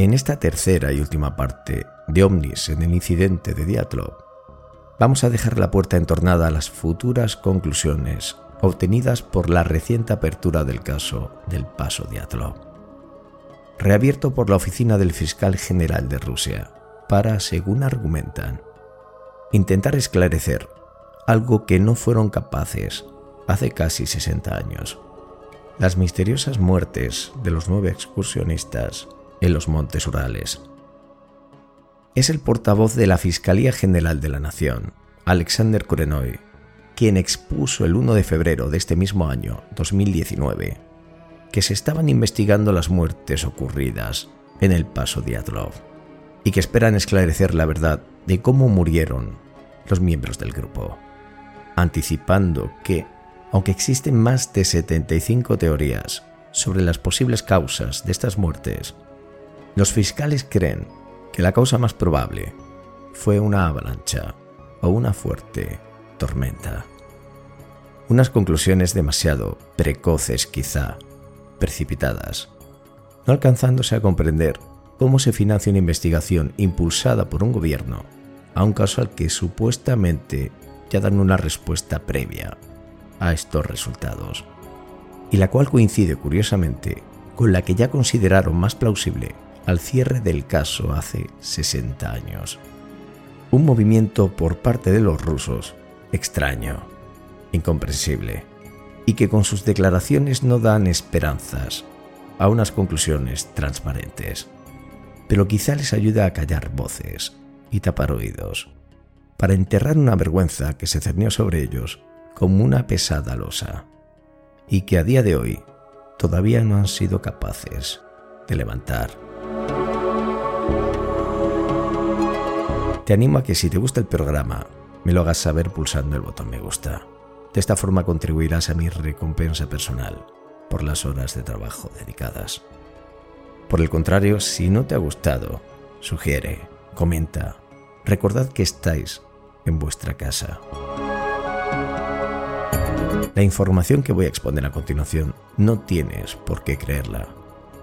En esta tercera y última parte de Omnis en el incidente de Diatlov, vamos a dejar la puerta entornada a las futuras conclusiones obtenidas por la reciente apertura del caso del paso Diatlov, reabierto por la oficina del fiscal general de Rusia para, según argumentan, intentar esclarecer algo que no fueron capaces hace casi 60 años. Las misteriosas muertes de los nueve excursionistas en los Montes Urales. Es el portavoz de la Fiscalía General de la Nación, Alexander Kurenoy, quien expuso el 1 de febrero de este mismo año, 2019, que se estaban investigando las muertes ocurridas en el paso Diatlov y que esperan esclarecer la verdad de cómo murieron los miembros del grupo, anticipando que, aunque existen más de 75 teorías sobre las posibles causas de estas muertes, los fiscales creen que la causa más probable fue una avalancha o una fuerte tormenta. Unas conclusiones demasiado precoces quizá, precipitadas, no alcanzándose a comprender cómo se financia una investigación impulsada por un gobierno a un caso al que supuestamente ya dan una respuesta previa a estos resultados, y la cual coincide curiosamente con la que ya consideraron más plausible al cierre del caso hace 60 años. Un movimiento por parte de los rusos extraño, incomprensible, y que con sus declaraciones no dan esperanzas a unas conclusiones transparentes, pero quizá les ayuda a callar voces y tapar oídos, para enterrar una vergüenza que se cernió sobre ellos como una pesada losa, y que a día de hoy todavía no han sido capaces de levantar. Te animo a que si te gusta el programa, me lo hagas saber pulsando el botón me gusta. De esta forma contribuirás a mi recompensa personal por las horas de trabajo dedicadas. Por el contrario, si no te ha gustado, sugiere, comenta, recordad que estáis en vuestra casa. La información que voy a exponer a continuación no tienes por qué creerla.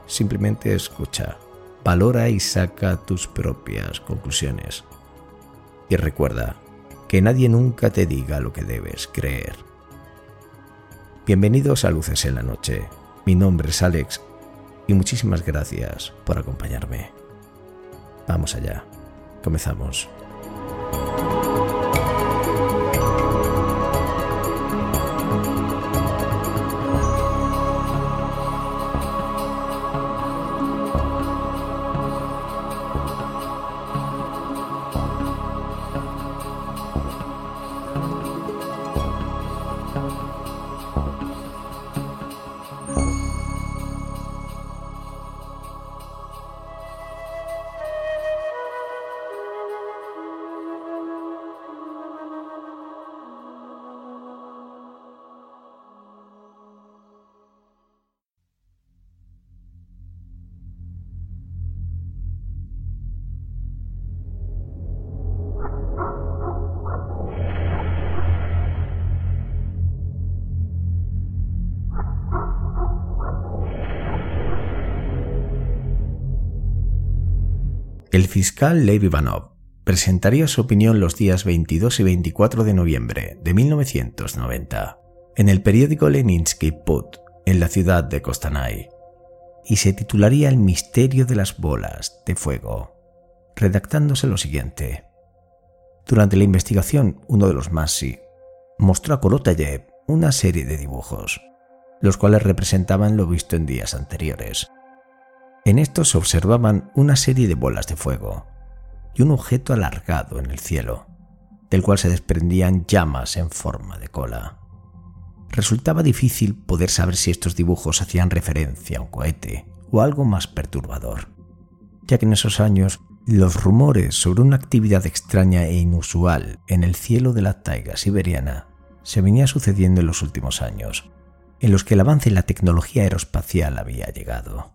Simplemente escucha, valora y saca tus propias conclusiones. Y recuerda que nadie nunca te diga lo que debes creer. Bienvenidos a Luces en la Noche. Mi nombre es Alex y muchísimas gracias por acompañarme. Vamos allá. Comenzamos. El fiscal Lev Ivanov presentaría su opinión los días 22 y 24 de noviembre de 1990 en el periódico Leninsky Put en la ciudad de Kostanay y se titularía El misterio de las bolas de fuego, redactándose lo siguiente. Durante la investigación, uno de los Masi mostró a Kolotayev una serie de dibujos, los cuales representaban lo visto en días anteriores, en estos se observaban una serie de bolas de fuego y un objeto alargado en el cielo, del cual se desprendían llamas en forma de cola. Resultaba difícil poder saber si estos dibujos hacían referencia a un cohete o algo más perturbador, ya que en esos años los rumores sobre una actividad extraña e inusual en el cielo de la taiga siberiana se venía sucediendo en los últimos años, en los que el avance en la tecnología aeroespacial había llegado.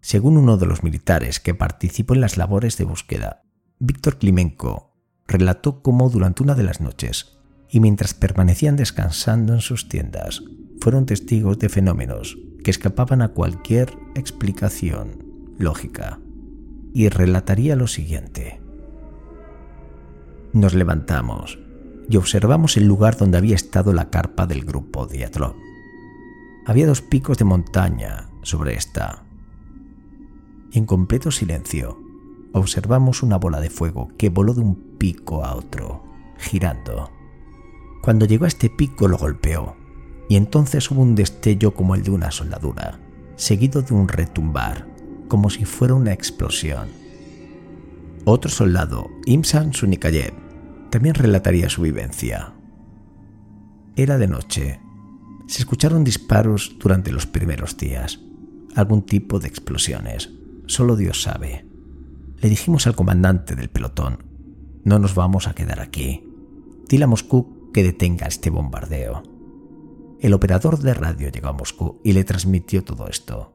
Según uno de los militares que participó en las labores de búsqueda, Víctor Klimenko relató cómo durante una de las noches, y mientras permanecían descansando en sus tiendas, fueron testigos de fenómenos que escapaban a cualquier explicación lógica y relataría lo siguiente. Nos levantamos y observamos el lugar donde había estado la carpa del grupo Diatlov. Había dos picos de montaña sobre esta. En completo silencio, observamos una bola de fuego que voló de un pico a otro, girando. Cuando llegó a este pico lo golpeó, y entonces hubo un destello como el de una soldadura, seguido de un retumbar, como si fuera una explosión. Otro soldado, Imsan Sunikayev, también relataría su vivencia. Era de noche. Se escucharon disparos durante los primeros días, algún tipo de explosiones. Solo Dios sabe. Le dijimos al comandante del pelotón, no nos vamos a quedar aquí. Dile a Moscú que detenga este bombardeo. El operador de radio llegó a Moscú y le transmitió todo esto.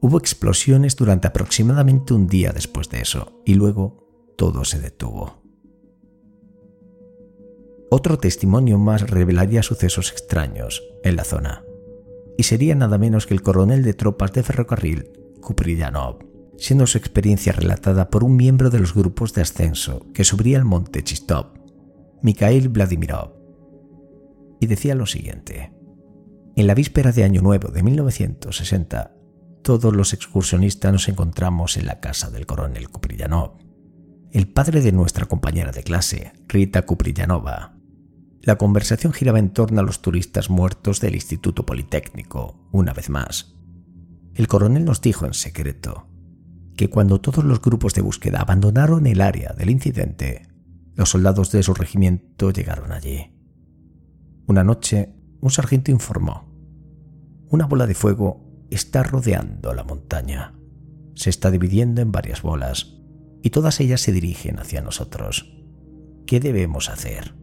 Hubo explosiones durante aproximadamente un día después de eso y luego todo se detuvo. Otro testimonio más revelaría sucesos extraños en la zona, y sería nada menos que el coronel de tropas de ferrocarril, Kuprillanov, siendo su experiencia relatada por un miembro de los grupos de ascenso que subía el monte Chistov, Mikhail Vladimirov. Y decía lo siguiente. En la víspera de Año Nuevo de 1960, todos los excursionistas nos encontramos en la casa del coronel Kuprillanov, el padre de nuestra compañera de clase, Rita Kuprillanova. La conversación giraba en torno a los turistas muertos del Instituto Politécnico, una vez más. El coronel nos dijo en secreto que cuando todos los grupos de búsqueda abandonaron el área del incidente, los soldados de su regimiento llegaron allí. Una noche, un sargento informó. Una bola de fuego está rodeando la montaña. Se está dividiendo en varias bolas y todas ellas se dirigen hacia nosotros. ¿Qué debemos hacer?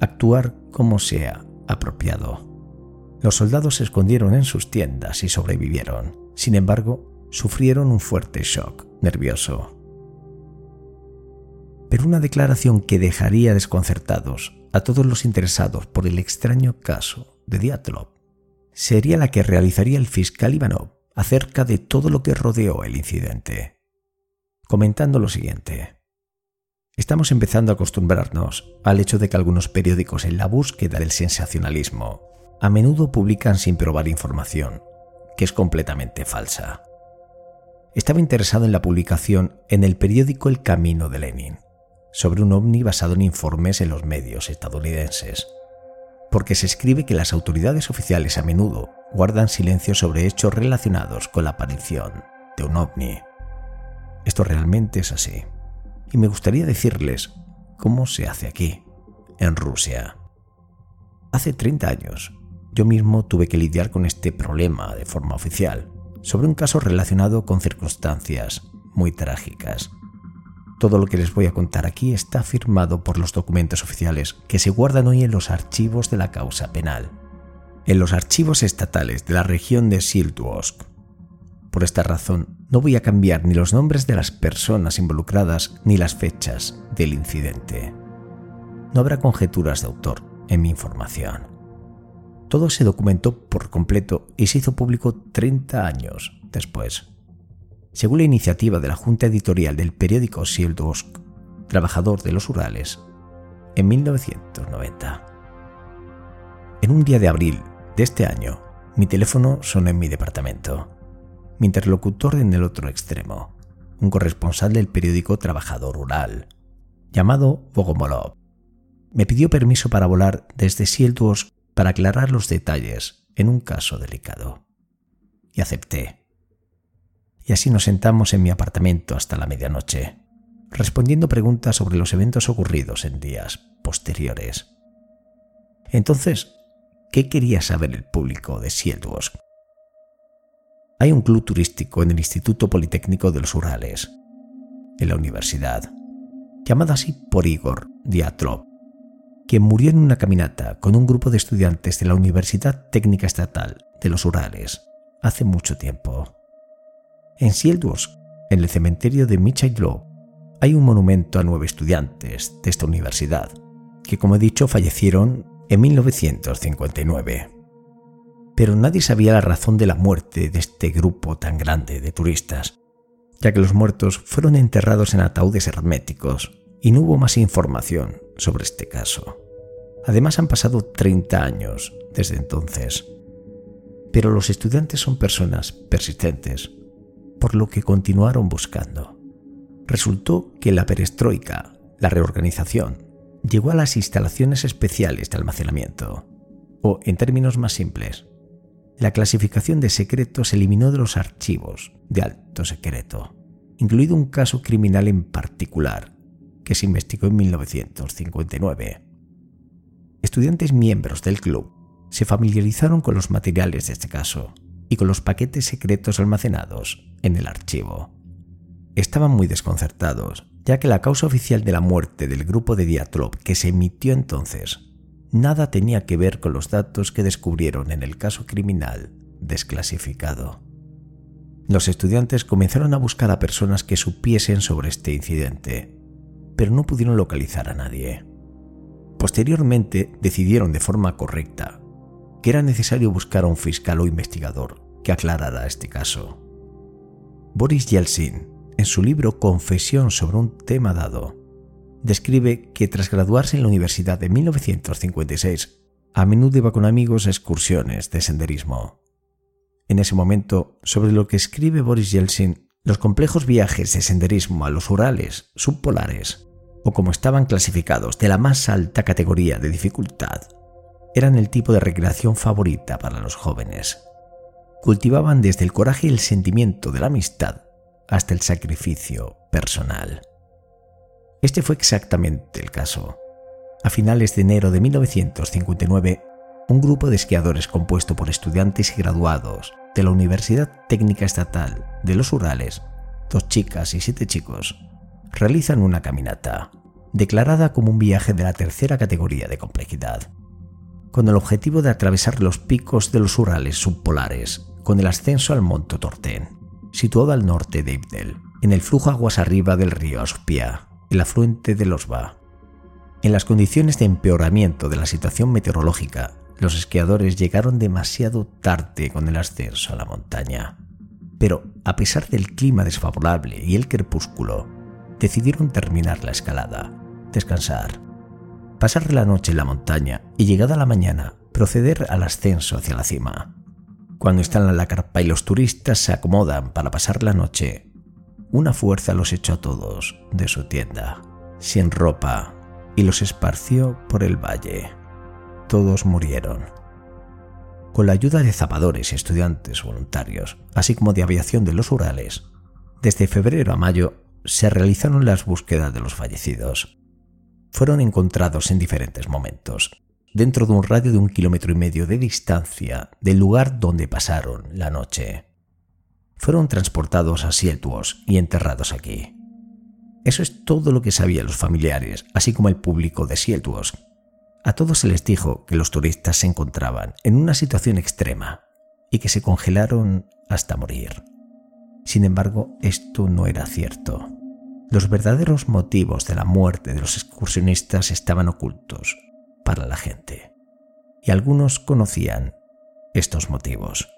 Actuar como sea apropiado. Los soldados se escondieron en sus tiendas y sobrevivieron. Sin embargo, sufrieron un fuerte shock nervioso. Pero una declaración que dejaría desconcertados a todos los interesados por el extraño caso de Diatlov sería la que realizaría el fiscal Ivanov acerca de todo lo que rodeó el incidente, comentando lo siguiente. Estamos empezando a acostumbrarnos al hecho de que algunos periódicos en la búsqueda del sensacionalismo a menudo publican sin probar información, que es completamente falsa estaba interesado en la publicación en el periódico El Camino de Lenin sobre un ovni basado en informes en los medios estadounidenses, porque se escribe que las autoridades oficiales a menudo guardan silencio sobre hechos relacionados con la aparición de un ovni. Esto realmente es así. Y me gustaría decirles cómo se hace aquí, en Rusia. Hace 30 años, yo mismo tuve que lidiar con este problema de forma oficial sobre un caso relacionado con circunstancias muy trágicas. Todo lo que les voy a contar aquí está firmado por los documentos oficiales que se guardan hoy en los archivos de la causa penal, en los archivos estatales de la región de Siltuosk. Por esta razón, no voy a cambiar ni los nombres de las personas involucradas ni las fechas del incidente. No habrá conjeturas de autor en mi información. Todo se documentó por completo y se hizo público 30 años después. Según la iniciativa de la Junta Editorial del periódico Sieldosk, trabajador de los Urales, en 1990. En un día de abril de este año, mi teléfono sonó en mi departamento. Mi interlocutor en el otro extremo, un corresponsal del periódico Trabajador Rural, llamado Bogomolov, me pidió permiso para volar desde Sieldosk para aclarar los detalles en un caso delicado. Y acepté. Y así nos sentamos en mi apartamento hasta la medianoche, respondiendo preguntas sobre los eventos ocurridos en días posteriores. Entonces, ¿qué quería saber el público de Sielwosk? Hay un club turístico en el Instituto Politécnico de los Urales, en la universidad, llamado así por Igor Diatlov, quien murió en una caminata con un grupo de estudiantes de la Universidad Técnica Estatal de los Urales hace mucho tiempo. En Sieldusk, en el cementerio de Michailov, hay un monumento a nueve estudiantes de esta universidad, que como he dicho fallecieron en 1959. Pero nadie sabía la razón de la muerte de este grupo tan grande de turistas, ya que los muertos fueron enterrados en ataúdes herméticos y no hubo más información sobre este caso. Además han pasado 30 años desde entonces. Pero los estudiantes son personas persistentes, por lo que continuaron buscando. Resultó que la perestroika, la reorganización, llegó a las instalaciones especiales de almacenamiento, o en términos más simples, la clasificación de secretos se eliminó de los archivos de alto secreto, incluido un caso criminal en particular que se investigó en 1959. Estudiantes miembros del club se familiarizaron con los materiales de este caso y con los paquetes secretos almacenados en el archivo. Estaban muy desconcertados, ya que la causa oficial de la muerte del grupo de Diatlov que se emitió entonces nada tenía que ver con los datos que descubrieron en el caso criminal desclasificado. Los estudiantes comenzaron a buscar a personas que supiesen sobre este incidente, pero no pudieron localizar a nadie. Posteriormente decidieron de forma correcta que era necesario buscar a un fiscal o investigador que aclarara este caso. Boris Yeltsin, en su libro Confesión sobre un tema dado, describe que tras graduarse en la universidad de 1956, a menudo iba con amigos a excursiones de senderismo. En ese momento, sobre lo que escribe Boris Yeltsin, los complejos viajes de senderismo a los Urales subpolares, o como estaban clasificados de la más alta categoría de dificultad, eran el tipo de recreación favorita para los jóvenes. Cultivaban desde el coraje y el sentimiento de la amistad hasta el sacrificio personal. Este fue exactamente el caso. A finales de enero de 1959, un grupo de esquiadores compuesto por estudiantes y graduados de la Universidad Técnica Estatal de los Urales, dos chicas y siete chicos, realizan una caminata, declarada como un viaje de la tercera categoría de complejidad, con el objetivo de atravesar los picos de los Urales subpolares con el ascenso al Monte Torten, situado al norte de Ibdel, en el flujo aguas arriba del río Aspia, el afluente de Losba. En las condiciones de empeoramiento de la situación meteorológica, los esquiadores llegaron demasiado tarde con el ascenso a la montaña. Pero, a pesar del clima desfavorable y el crepúsculo, decidieron terminar la escalada, descansar, pasar la noche en la montaña y, llegada la mañana, proceder al ascenso hacia la cima. Cuando están en la carpa y los turistas se acomodan para pasar la noche, una fuerza los echó a todos de su tienda, sin ropa, y los esparció por el valle. Todos murieron. Con la ayuda de zapadores y estudiantes voluntarios, así como de aviación de los Urales, desde febrero a mayo se realizaron las búsquedas de los fallecidos. Fueron encontrados en diferentes momentos, dentro de un radio de un kilómetro y medio de distancia del lugar donde pasaron la noche fueron transportados a Sieltuos y enterrados aquí. Eso es todo lo que sabían los familiares, así como el público de Sieltuos. A todos se les dijo que los turistas se encontraban en una situación extrema y que se congelaron hasta morir. Sin embargo, esto no era cierto. Los verdaderos motivos de la muerte de los excursionistas estaban ocultos para la gente, y algunos conocían estos motivos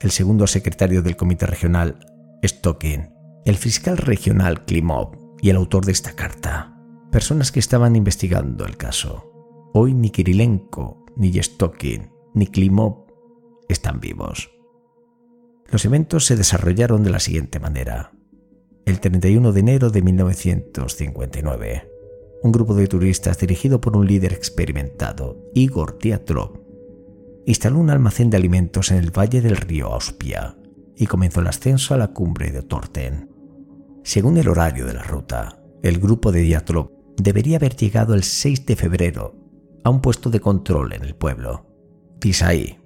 el segundo secretario del Comité Regional, Stocking, el fiscal regional Klimov y el autor de esta carta, personas que estaban investigando el caso. Hoy ni Kirilenko, ni Stocking, ni Klimov están vivos. Los eventos se desarrollaron de la siguiente manera. El 31 de enero de 1959, un grupo de turistas dirigido por un líder experimentado, Igor Tiatrov, instaló un almacén de alimentos en el valle del río Auspia y comenzó el ascenso a la cumbre de Torten. Según el horario de la ruta, el grupo de Diatlov debería haber llegado el 6 de febrero a un puesto de control en el pueblo, Pisai,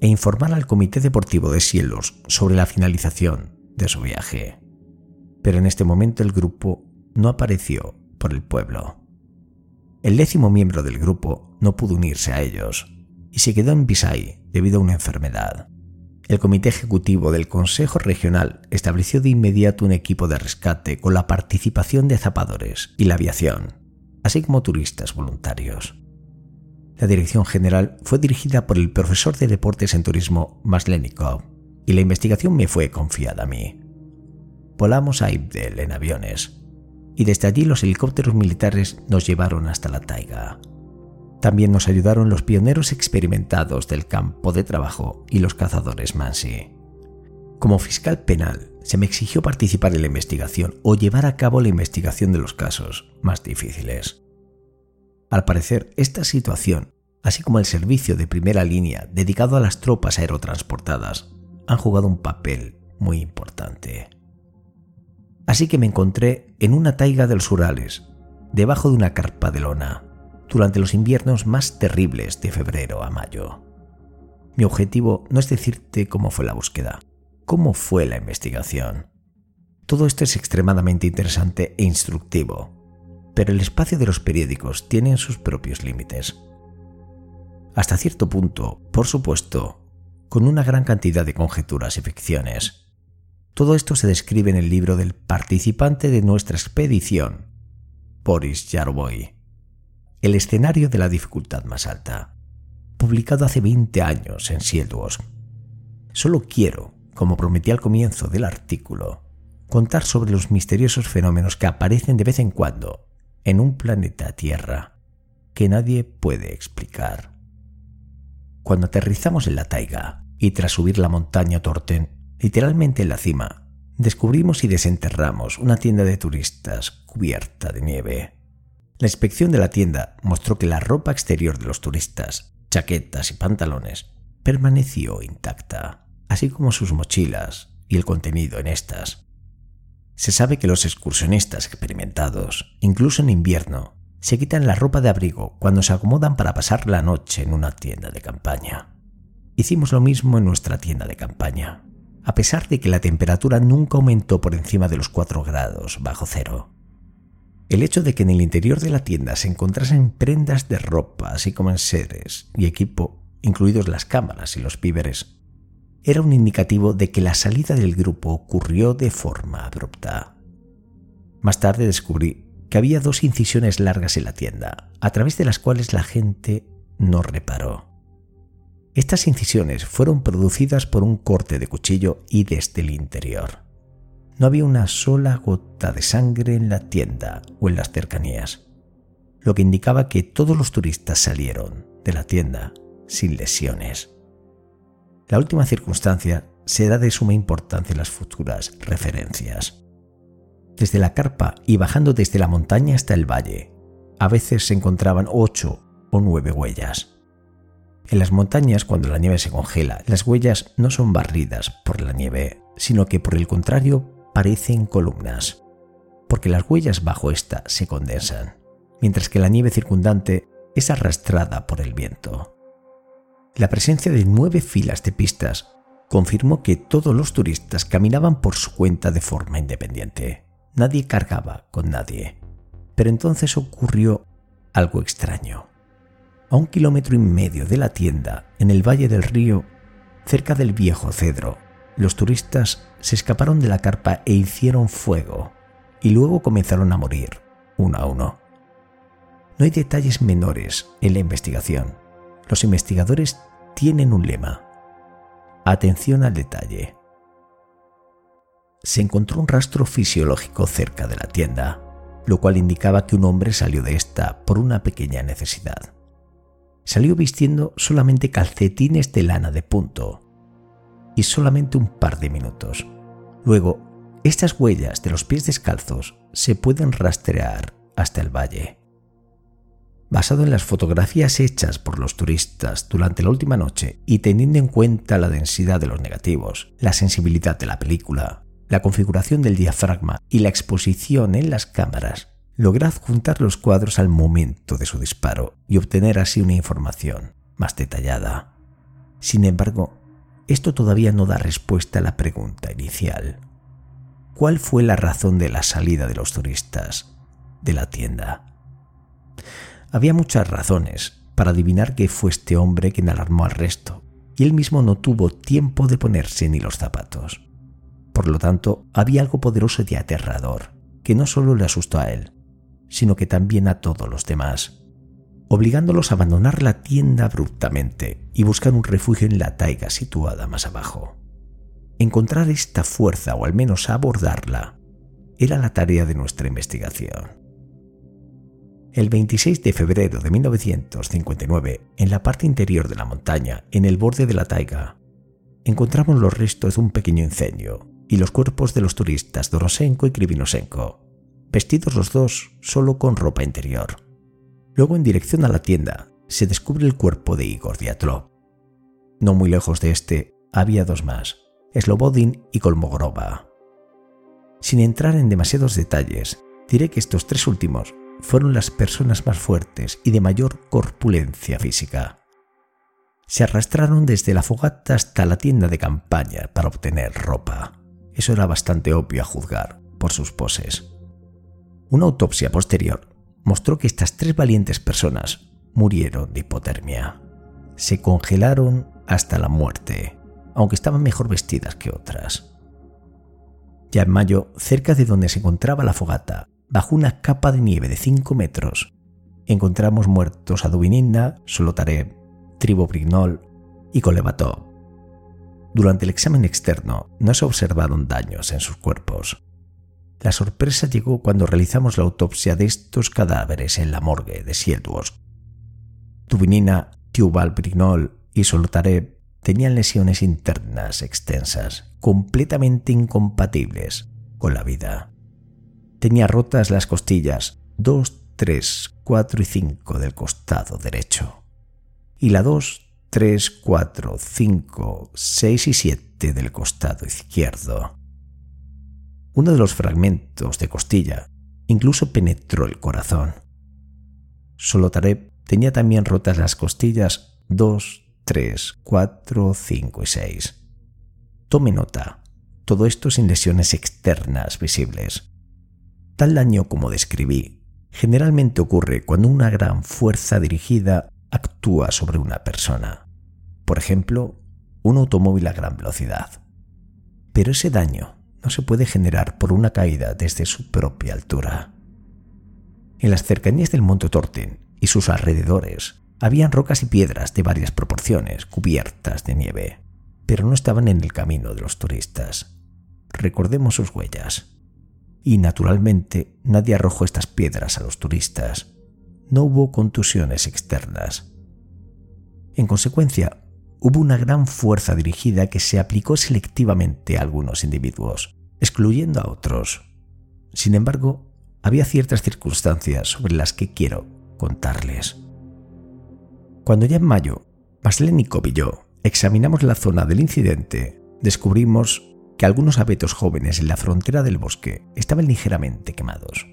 e informar al Comité Deportivo de Cielos sobre la finalización de su viaje. Pero en este momento el grupo no apareció por el pueblo. El décimo miembro del grupo no pudo unirse a ellos y se quedó en Bisay debido a una enfermedad. El comité ejecutivo del Consejo Regional estableció de inmediato un equipo de rescate con la participación de zapadores y la aviación, así como turistas voluntarios. La dirección general fue dirigida por el profesor de deportes en turismo Maslenikov y la investigación me fue confiada a mí. volamos a Ibdel en aviones y desde allí los helicópteros militares nos llevaron hasta la taiga. También nos ayudaron los pioneros experimentados del campo de trabajo y los cazadores Mansi. Como fiscal penal, se me exigió participar en la investigación o llevar a cabo la investigación de los casos más difíciles. Al parecer, esta situación, así como el servicio de primera línea dedicado a las tropas aerotransportadas, han jugado un papel muy importante. Así que me encontré en una taiga de los Urales, debajo de una carpa de lona, durante los inviernos más terribles de febrero a mayo. Mi objetivo no es decirte cómo fue la búsqueda, cómo fue la investigación. Todo esto es extremadamente interesante e instructivo, pero el espacio de los periódicos tiene sus propios límites. Hasta cierto punto, por supuesto, con una gran cantidad de conjeturas y ficciones. Todo esto se describe en el libro del participante de nuestra expedición, Boris Yarboy, El escenario de la dificultad más alta, publicado hace 20 años en Sieldwas. Solo quiero, como prometí al comienzo del artículo, contar sobre los misteriosos fenómenos que aparecen de vez en cuando en un planeta Tierra que nadie puede explicar. Cuando aterrizamos en la taiga y tras subir la montaña Torten, literalmente en la cima, descubrimos y desenterramos una tienda de turistas cubierta de nieve. La inspección de la tienda mostró que la ropa exterior de los turistas, chaquetas y pantalones, permaneció intacta, así como sus mochilas y el contenido en estas. Se sabe que los excursionistas experimentados, incluso en invierno, se quitan la ropa de abrigo cuando se acomodan para pasar la noche en una tienda de campaña. Hicimos lo mismo en nuestra tienda de campaña, a pesar de que la temperatura nunca aumentó por encima de los 4 grados bajo cero. El hecho de que en el interior de la tienda se encontrasen prendas de ropa, así como enseres y equipo, incluidos las cámaras y los víveres, era un indicativo de que la salida del grupo ocurrió de forma abrupta. Más tarde descubrí que había dos incisiones largas en la tienda, a través de las cuales la gente no reparó. Estas incisiones fueron producidas por un corte de cuchillo y desde el interior. No había una sola gota de sangre en la tienda o en las cercanías, lo que indicaba que todos los turistas salieron de la tienda sin lesiones. La última circunstancia será de suma importancia en las futuras referencias. Desde la carpa y bajando desde la montaña hasta el valle, a veces se encontraban ocho o nueve huellas. En las montañas, cuando la nieve se congela, las huellas no son barridas por la nieve, sino que por el contrario parecen columnas, porque las huellas bajo esta se condensan, mientras que la nieve circundante es arrastrada por el viento. La presencia de nueve filas de pistas confirmó que todos los turistas caminaban por su cuenta de forma independiente. Nadie cargaba con nadie. Pero entonces ocurrió algo extraño. A un kilómetro y medio de la tienda, en el valle del río, cerca del viejo cedro, los turistas se escaparon de la carpa e hicieron fuego, y luego comenzaron a morir, uno a uno. No hay detalles menores en la investigación, los investigadores tienen un lema. Atención al detalle. Se encontró un rastro fisiológico cerca de la tienda, lo cual indicaba que un hombre salió de esta por una pequeña necesidad. Salió vistiendo solamente calcetines de lana de punto y solamente un par de minutos. Luego, estas huellas de los pies descalzos se pueden rastrear hasta el valle basado en las fotografías hechas por los turistas durante la última noche y teniendo en cuenta la densidad de los negativos, la sensibilidad de la película, la configuración del diafragma y la exposición en las cámaras, logré adjuntar los cuadros al momento de su disparo y obtener así una información más detallada. Sin embargo, esto todavía no da respuesta a la pregunta inicial. ¿Cuál fue la razón de la salida de los turistas de la tienda? Había muchas razones para adivinar que fue este hombre quien alarmó al resto, y él mismo no tuvo tiempo de ponerse ni los zapatos. Por lo tanto, había algo poderoso y aterrador, que no solo le asustó a él, sino que también a todos los demás, obligándolos a abandonar la tienda abruptamente y buscar un refugio en la taiga situada más abajo. En Encontrar esta fuerza o al menos abordarla era la tarea de nuestra investigación. El 26 de febrero de 1959, en la parte interior de la montaña, en el borde de la taiga, encontramos los restos de un pequeño incendio y los cuerpos de los turistas Dorosenko y Krivinosenko, vestidos los dos solo con ropa interior. Luego, en dirección a la tienda, se descubre el cuerpo de Igor Diatlov. No muy lejos de este había dos más, Slobodin y Kolmogorova. Sin entrar en demasiados detalles, diré que estos tres últimos fueron las personas más fuertes y de mayor corpulencia física. Se arrastraron desde la fogata hasta la tienda de campaña para obtener ropa. Eso era bastante obvio a juzgar por sus poses. Una autopsia posterior mostró que estas tres valientes personas murieron de hipotermia. Se congelaron hasta la muerte, aunque estaban mejor vestidas que otras. Ya en mayo, cerca de donde se encontraba la fogata, bajo una capa de nieve de 5 metros, encontramos muertos a Dubinina, Solotarev, Tribobrignol y Kolevatov. Durante el examen externo no se observaron daños en sus cuerpos. La sorpresa llegó cuando realizamos la autopsia de estos cadáveres en la morgue de Siedwosk. Dubinina, Brignol y Solotarev tenían lesiones internas extensas, completamente incompatibles con la vida. Tenía rotas las costillas 2, 3, 4 y 5 del costado derecho. Y la 2, 3, 4, 5, 6 y 7 del costado izquierdo. Uno de los fragmentos de costilla incluso penetró el corazón. Solo Tareb tenía también rotas las costillas 2, 3, 4, 5 y 6. Tome nota, todo esto sin lesiones externas visibles. Tal daño como describí generalmente ocurre cuando una gran fuerza dirigida actúa sobre una persona. Por ejemplo, un automóvil a gran velocidad. Pero ese daño no se puede generar por una caída desde su propia altura. En las cercanías del monte Torten y sus alrededores habían rocas y piedras de varias proporciones cubiertas de nieve, pero no estaban en el camino de los turistas. Recordemos sus huellas y naturalmente nadie arrojó estas piedras a los turistas. No hubo contusiones externas. En consecuencia, hubo una gran fuerza dirigida que se aplicó selectivamente a algunos individuos, excluyendo a otros. Sin embargo, había ciertas circunstancias sobre las que quiero contarles. Cuando ya en mayo, Maslenikov y yo examinamos la zona del incidente, descubrimos que algunos abetos jóvenes en la frontera del bosque estaban ligeramente quemados.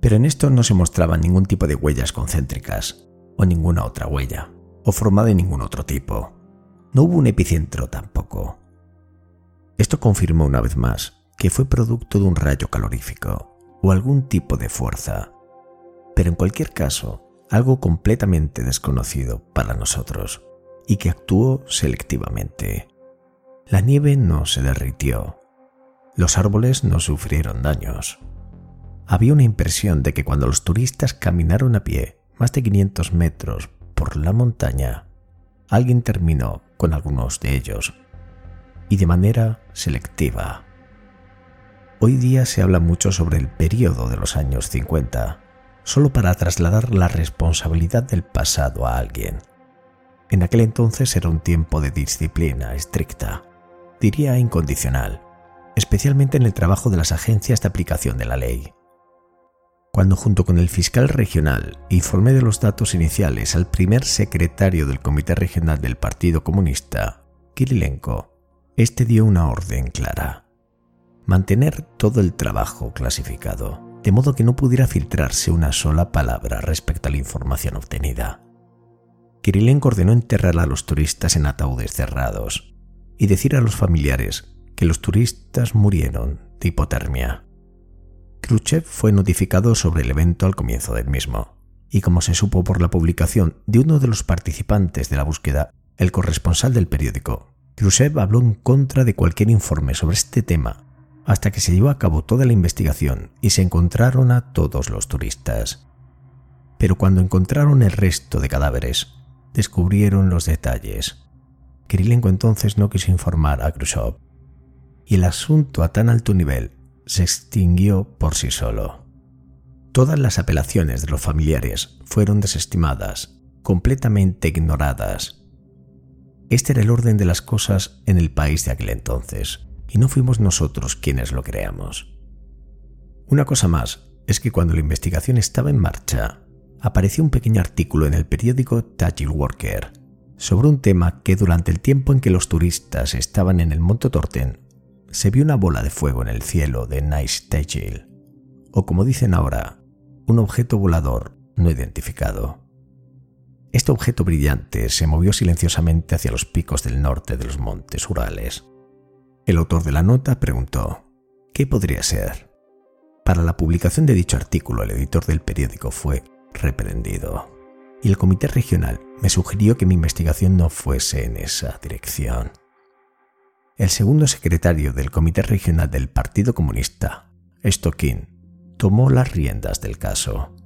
Pero en esto no se mostraba ningún tipo de huellas concéntricas, o ninguna otra huella, o forma de ningún otro tipo. No hubo un epicentro tampoco. Esto confirmó una vez más que fue producto de un rayo calorífico o algún tipo de fuerza, pero en cualquier caso, algo completamente desconocido para nosotros y que actuó selectivamente. La nieve no se derritió. Los árboles no sufrieron daños. Había una impresión de que cuando los turistas caminaron a pie más de 500 metros por la montaña, alguien terminó con algunos de ellos, y de manera selectiva. Hoy día se habla mucho sobre el periodo de los años 50, solo para trasladar la responsabilidad del pasado a alguien. En aquel entonces era un tiempo de disciplina estricta, diría incondicional, especialmente en el trabajo de las agencias de aplicación de la ley. Cuando junto con el fiscal regional informé de los datos iniciales al primer secretario del Comité Regional del Partido Comunista, Kirilenko, este dio una orden clara. Mantener todo el trabajo clasificado, de modo que no pudiera filtrarse una sola palabra respecto a la información obtenida. Kirilenko ordenó enterrar a los turistas en ataúdes cerrados, y decir a los familiares que los turistas murieron de hipotermia. Khrushchev fue notificado sobre el evento al comienzo del mismo, y como se supo por la publicación de uno de los participantes de la búsqueda, el corresponsal del periódico, Khrushchev habló en contra de cualquier informe sobre este tema hasta que se llevó a cabo toda la investigación y se encontraron a todos los turistas. Pero cuando encontraron el resto de cadáveres, descubrieron los detalles. Kirilenko entonces no quiso informar a Khrushchev. Y el asunto a tan alto nivel se extinguió por sí solo. Todas las apelaciones de los familiares fueron desestimadas, completamente ignoradas. Este era el orden de las cosas en el país de aquel entonces, y no fuimos nosotros quienes lo creamos. Una cosa más es que cuando la investigación estaba en marcha, apareció un pequeño artículo en el periódico Tajil Worker sobre un tema que durante el tiempo en que los turistas estaban en el Monte Torten se vio una bola de fuego en el cielo de Nice o como dicen ahora, un objeto volador no identificado. Este objeto brillante se movió silenciosamente hacia los picos del norte de los montes Urales. El autor de la nota preguntó, ¿qué podría ser? Para la publicación de dicho artículo, el editor del periódico fue reprendido y el comité regional me sugirió que mi investigación no fuese en esa dirección. El segundo secretario del comité regional del Partido Comunista, Stockin, tomó las riendas del caso.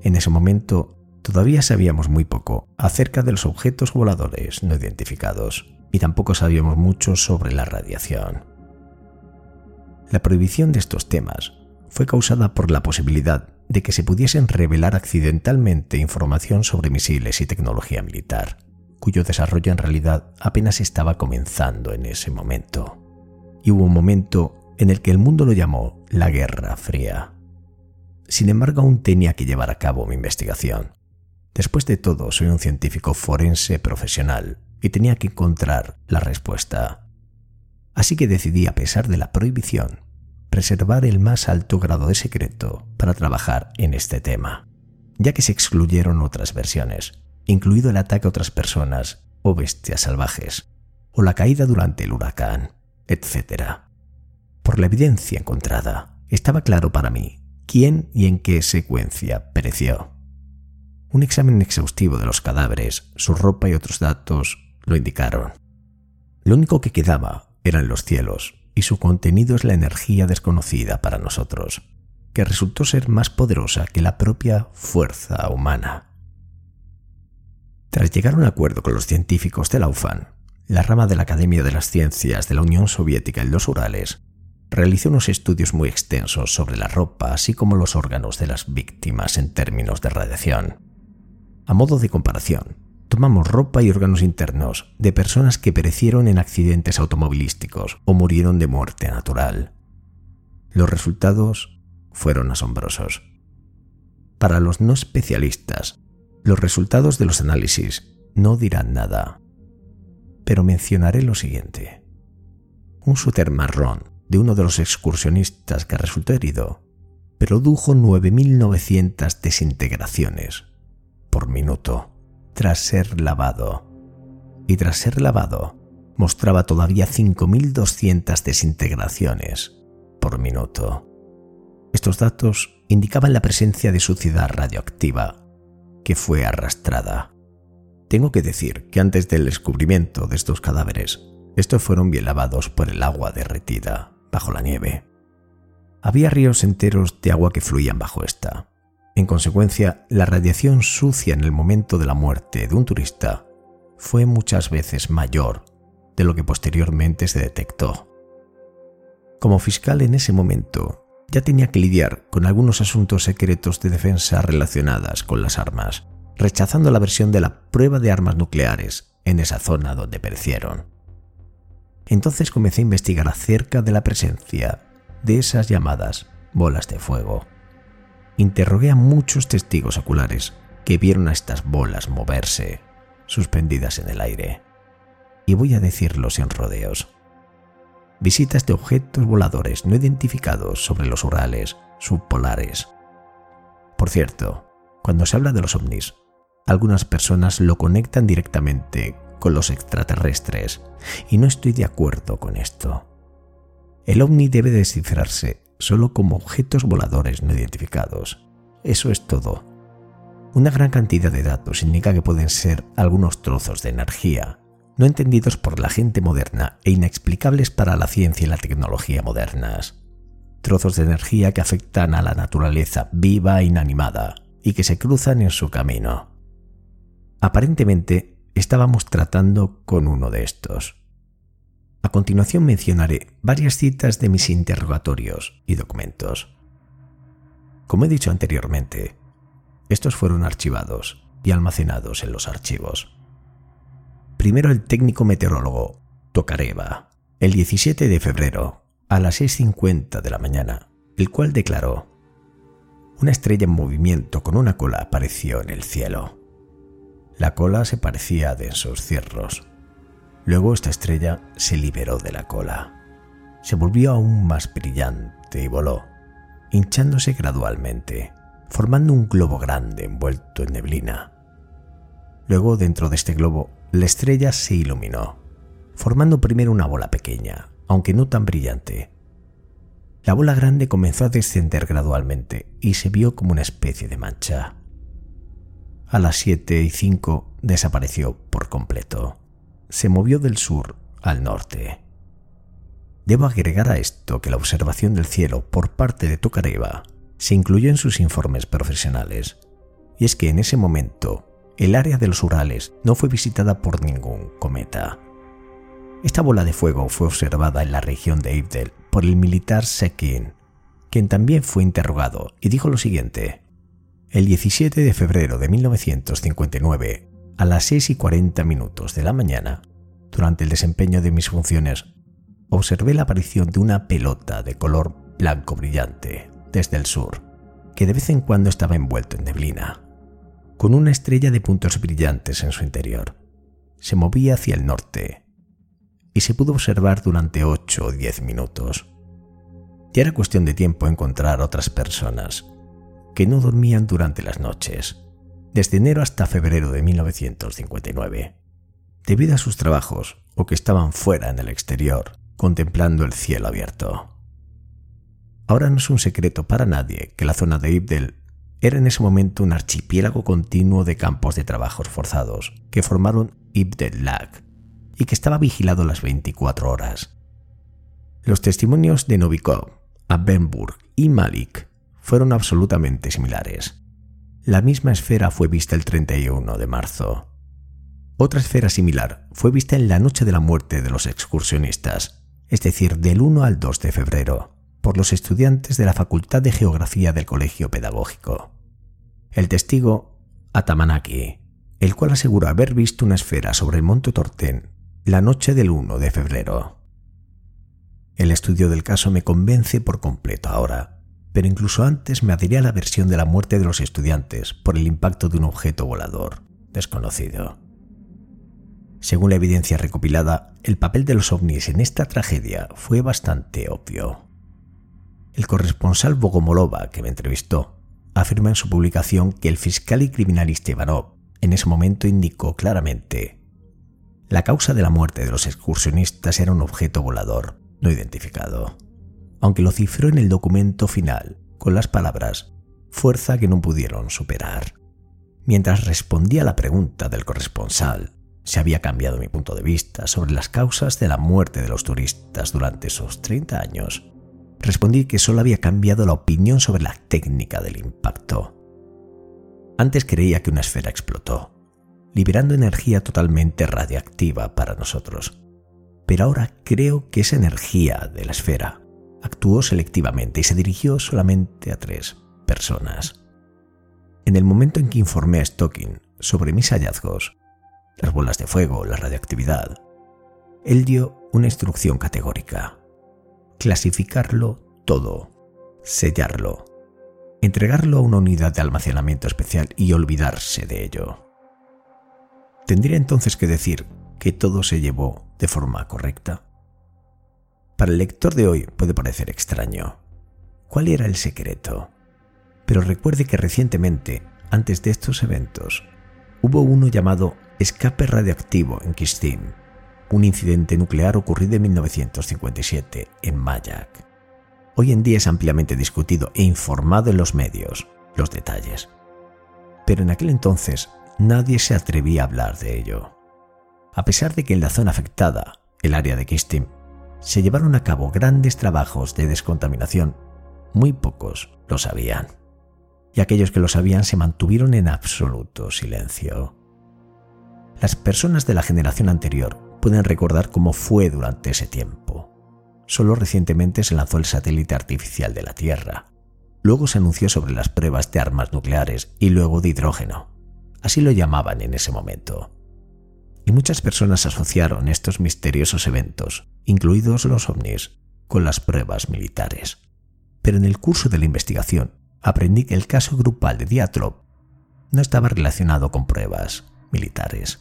En ese momento todavía sabíamos muy poco acerca de los objetos voladores no identificados y tampoco sabíamos mucho sobre la radiación. La prohibición de estos temas fue causada por la posibilidad de que se pudiesen revelar accidentalmente información sobre misiles y tecnología militar, cuyo desarrollo en realidad apenas estaba comenzando en ese momento. Y hubo un momento en el que el mundo lo llamó la Guerra Fría. Sin embargo, aún tenía que llevar a cabo mi investigación. Después de todo, soy un científico forense profesional y tenía que encontrar la respuesta. Así que decidí, a pesar de la prohibición, preservar el más alto grado de secreto para trabajar en este tema, ya que se excluyeron otras versiones, incluido el ataque a otras personas o bestias salvajes, o la caída durante el huracán, etc. Por la evidencia encontrada, estaba claro para mí quién y en qué secuencia pereció. Un examen exhaustivo de los cadáveres, su ropa y otros datos lo indicaron. Lo único que quedaba eran los cielos, y su contenido es la energía desconocida para nosotros, que resultó ser más poderosa que la propia fuerza humana. Tras llegar a un acuerdo con los científicos de la UFAN, la rama de la Academia de las Ciencias de la Unión Soviética en los Urales realizó unos estudios muy extensos sobre la ropa así como los órganos de las víctimas en términos de radiación. A modo de comparación, tomamos ropa y órganos internos de personas que perecieron en accidentes automovilísticos o murieron de muerte natural. Los resultados fueron asombrosos. Para los no especialistas, los resultados de los análisis no dirán nada, pero mencionaré lo siguiente. Un suéter marrón de uno de los excursionistas que resultó herido produjo 9.900 desintegraciones por minuto tras ser lavado. Y tras ser lavado, mostraba todavía 5.200 desintegraciones por minuto. Estos datos indicaban la presencia de suciedad radioactiva, que fue arrastrada. Tengo que decir que antes del descubrimiento de estos cadáveres, estos fueron bien lavados por el agua derretida bajo la nieve. Había ríos enteros de agua que fluían bajo esta, en consecuencia, la radiación sucia en el momento de la muerte de un turista fue muchas veces mayor de lo que posteriormente se detectó. Como fiscal en ese momento, ya tenía que lidiar con algunos asuntos secretos de defensa relacionadas con las armas, rechazando la versión de la prueba de armas nucleares en esa zona donde perecieron. Entonces comencé a investigar acerca de la presencia de esas llamadas bolas de fuego interrogué a muchos testigos oculares que vieron a estas bolas moverse, suspendidas en el aire. Y voy a decirlo sin rodeos. Visitas de objetos voladores no identificados sobre los Urales subpolares. Por cierto, cuando se habla de los ovnis, algunas personas lo conectan directamente con los extraterrestres, y no estoy de acuerdo con esto. El ovni debe descifrarse solo como objetos voladores no identificados. Eso es todo. Una gran cantidad de datos indica que pueden ser algunos trozos de energía, no entendidos por la gente moderna e inexplicables para la ciencia y la tecnología modernas. Trozos de energía que afectan a la naturaleza viva e inanimada y que se cruzan en su camino. Aparentemente estábamos tratando con uno de estos. A continuación mencionaré varias citas de mis interrogatorios y documentos. Como he dicho anteriormente, estos fueron archivados y almacenados en los archivos. Primero el técnico meteorólogo Tokareva, el 17 de febrero, a las 6.50 de la mañana, el cual declaró, una estrella en movimiento con una cola apareció en el cielo. La cola se parecía a densos cierros. Luego esta estrella se liberó de la cola. Se volvió aún más brillante y voló, hinchándose gradualmente, formando un globo grande envuelto en neblina. Luego, dentro de este globo, la estrella se iluminó, formando primero una bola pequeña, aunque no tan brillante. La bola grande comenzó a descender gradualmente y se vio como una especie de mancha. A las 7 y 5 desapareció por completo se movió del sur al norte. Debo agregar a esto que la observación del cielo por parte de Tokareva se incluyó en sus informes profesionales, y es que en ese momento el área de los Urales no fue visitada por ningún cometa. Esta bola de fuego fue observada en la región de Ibdel por el militar Sekin, quien también fue interrogado y dijo lo siguiente. El 17 de febrero de 1959, a las 6 y 40 minutos de la mañana, durante el desempeño de mis funciones, observé la aparición de una pelota de color blanco brillante desde el sur, que de vez en cuando estaba envuelto en neblina, con una estrella de puntos brillantes en su interior. Se movía hacia el norte y se pudo observar durante 8 o 10 minutos. Ya era cuestión de tiempo encontrar otras personas que no dormían durante las noches desde enero hasta febrero de 1959, debido a sus trabajos o que estaban fuera en el exterior, contemplando el cielo abierto. Ahora no es un secreto para nadie que la zona de Ibdel era en ese momento un archipiélago continuo de campos de trabajos forzados que formaron Ibdel Lag y que estaba vigilado las 24 horas. Los testimonios de Novikov, Abenburg y Malik fueron absolutamente similares. La misma esfera fue vista el 31 de marzo. Otra esfera similar fue vista en la noche de la muerte de los excursionistas, es decir, del 1 al 2 de febrero, por los estudiantes de la Facultad de Geografía del Colegio Pedagógico. El testigo, Atamanaki, el cual aseguró haber visto una esfera sobre el monte Tortén la noche del 1 de febrero. El estudio del caso me convence por completo ahora, pero incluso antes me adhería a la versión de la muerte de los estudiantes por el impacto de un objeto volador desconocido. Según la evidencia recopilada, el papel de los ovnis en esta tragedia fue bastante obvio. El corresponsal Bogomolova, que me entrevistó, afirma en su publicación que el fiscal y criminalista Ivanov en ese momento indicó claramente la causa de la muerte de los excursionistas era un objeto volador no identificado aunque lo cifró en el documento final con las palabras fuerza que no pudieron superar. Mientras respondía a la pregunta del corresponsal, se había cambiado mi punto de vista sobre las causas de la muerte de los turistas durante esos 30 años. Respondí que solo había cambiado la opinión sobre la técnica del impacto. Antes creía que una esfera explotó, liberando energía totalmente radiactiva para nosotros. Pero ahora creo que esa energía de la esfera actuó selectivamente y se dirigió solamente a tres personas. En el momento en que informé a Stocking sobre mis hallazgos, las bolas de fuego, la radioactividad, él dio una instrucción categórica. Clasificarlo todo, sellarlo, entregarlo a una unidad de almacenamiento especial y olvidarse de ello. Tendría entonces que decir que todo se llevó de forma correcta. Para el lector de hoy puede parecer extraño. ¿Cuál era el secreto? Pero recuerde que recientemente, antes de estos eventos, hubo uno llamado escape radioactivo en Kistim, un incidente nuclear ocurrido en 1957 en Mayak. Hoy en día es ampliamente discutido e informado en los medios los detalles. Pero en aquel entonces nadie se atrevía a hablar de ello. A pesar de que en la zona afectada, el área de Kistim, se llevaron a cabo grandes trabajos de descontaminación, muy pocos lo sabían. Y aquellos que lo sabían se mantuvieron en absoluto silencio. Las personas de la generación anterior pueden recordar cómo fue durante ese tiempo. Solo recientemente se lanzó el satélite artificial de la Tierra. Luego se anunció sobre las pruebas de armas nucleares y luego de hidrógeno. Así lo llamaban en ese momento. Y muchas personas asociaron estos misteriosos eventos, incluidos los ovnis, con las pruebas militares. Pero en el curso de la investigación aprendí que el caso grupal de Diatlov no estaba relacionado con pruebas militares.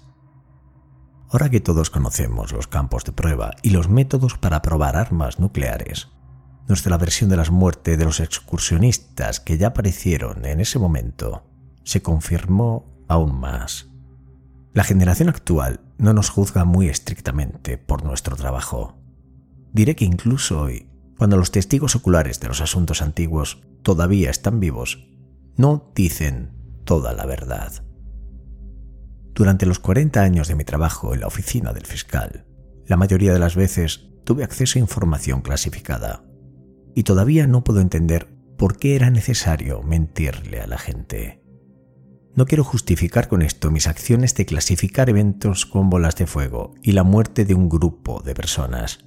Ahora que todos conocemos los campos de prueba y los métodos para probar armas nucleares, nuestra versión de las muertes de los excursionistas que ya aparecieron en ese momento se confirmó aún más. La generación actual no nos juzga muy estrictamente por nuestro trabajo. Diré que incluso hoy, cuando los testigos oculares de los asuntos antiguos todavía están vivos, no dicen toda la verdad. Durante los 40 años de mi trabajo en la oficina del fiscal, la mayoría de las veces tuve acceso a información clasificada y todavía no puedo entender por qué era necesario mentirle a la gente. No quiero justificar con esto mis acciones de clasificar eventos con bolas de fuego y la muerte de un grupo de personas.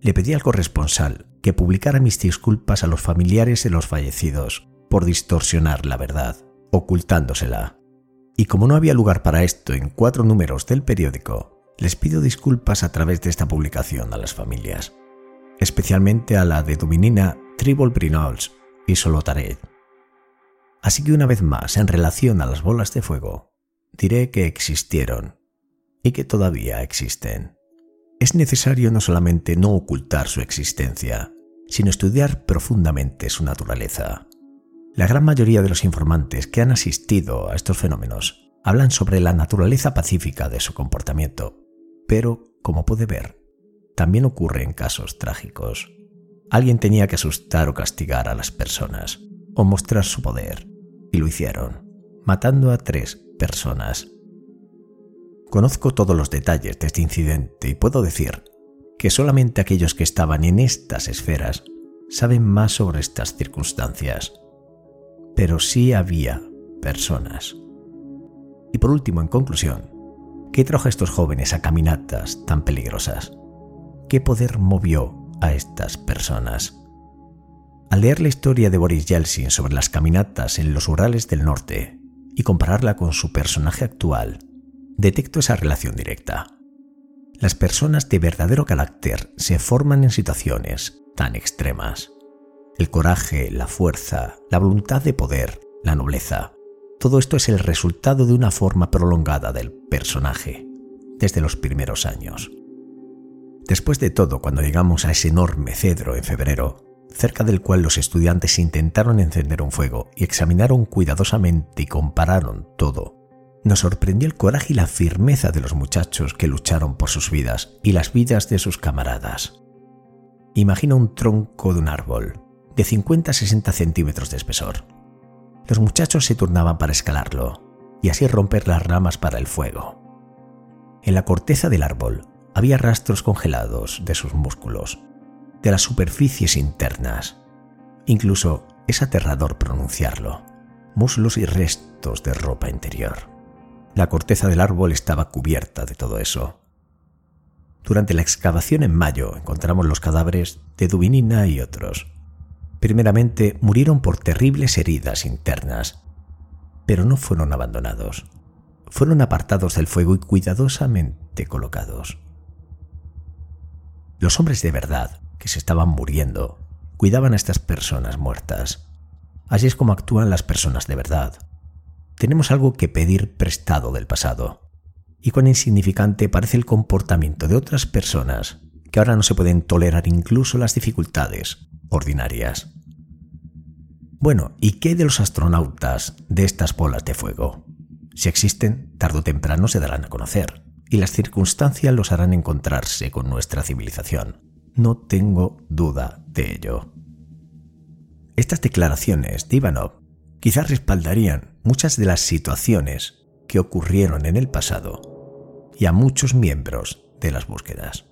Le pedí al corresponsal que publicara mis disculpas a los familiares de los fallecidos por distorsionar la verdad, ocultándosela. Y como no había lugar para esto en cuatro números del periódico, les pido disculpas a través de esta publicación a las familias, especialmente a la de Duminina, Tribal Brinols y Solotaret. Así que una vez más, en relación a las bolas de fuego, diré que existieron y que todavía existen. Es necesario no solamente no ocultar su existencia, sino estudiar profundamente su naturaleza. La gran mayoría de los informantes que han asistido a estos fenómenos hablan sobre la naturaleza pacífica de su comportamiento, pero, como puede ver, también ocurre en casos trágicos. Alguien tenía que asustar o castigar a las personas, o mostrar su poder, y lo hicieron, matando a tres personas. Conozco todos los detalles de este incidente y puedo decir que solamente aquellos que estaban en estas esferas saben más sobre estas circunstancias. Pero sí había personas. Y por último, en conclusión, ¿qué trajo a estos jóvenes a caminatas tan peligrosas? ¿Qué poder movió a estas personas? Al leer la historia de Boris Yeltsin sobre las caminatas en los Urales del Norte y compararla con su personaje actual, detecto esa relación directa. Las personas de verdadero carácter se forman en situaciones tan extremas. El coraje, la fuerza, la voluntad de poder, la nobleza, todo esto es el resultado de una forma prolongada del personaje, desde los primeros años. Después de todo, cuando llegamos a ese enorme cedro en febrero, cerca del cual los estudiantes intentaron encender un fuego y examinaron cuidadosamente y compararon todo. Nos sorprendió el coraje y la firmeza de los muchachos que lucharon por sus vidas y las vidas de sus camaradas. Imagina un tronco de un árbol, de 50 a 60 centímetros de espesor. Los muchachos se turnaban para escalarlo y así romper las ramas para el fuego. En la corteza del árbol había rastros congelados de sus músculos de las superficies internas. Incluso es aterrador pronunciarlo. Muslos y restos de ropa interior. La corteza del árbol estaba cubierta de todo eso. Durante la excavación en mayo encontramos los cadáveres de Dubinina y otros. Primeramente murieron por terribles heridas internas, pero no fueron abandonados. Fueron apartados del fuego y cuidadosamente colocados. Los hombres de verdad que se estaban muriendo, cuidaban a estas personas muertas. Así es como actúan las personas de verdad. Tenemos algo que pedir prestado del pasado. Y cuán insignificante parece el comportamiento de otras personas que ahora no se pueden tolerar incluso las dificultades ordinarias. Bueno, ¿y qué de los astronautas de estas bolas de fuego? Si existen, tarde o temprano se darán a conocer, y las circunstancias los harán encontrarse con nuestra civilización. No tengo duda de ello. Estas declaraciones de Ivanov quizás respaldarían muchas de las situaciones que ocurrieron en el pasado y a muchos miembros de las búsquedas.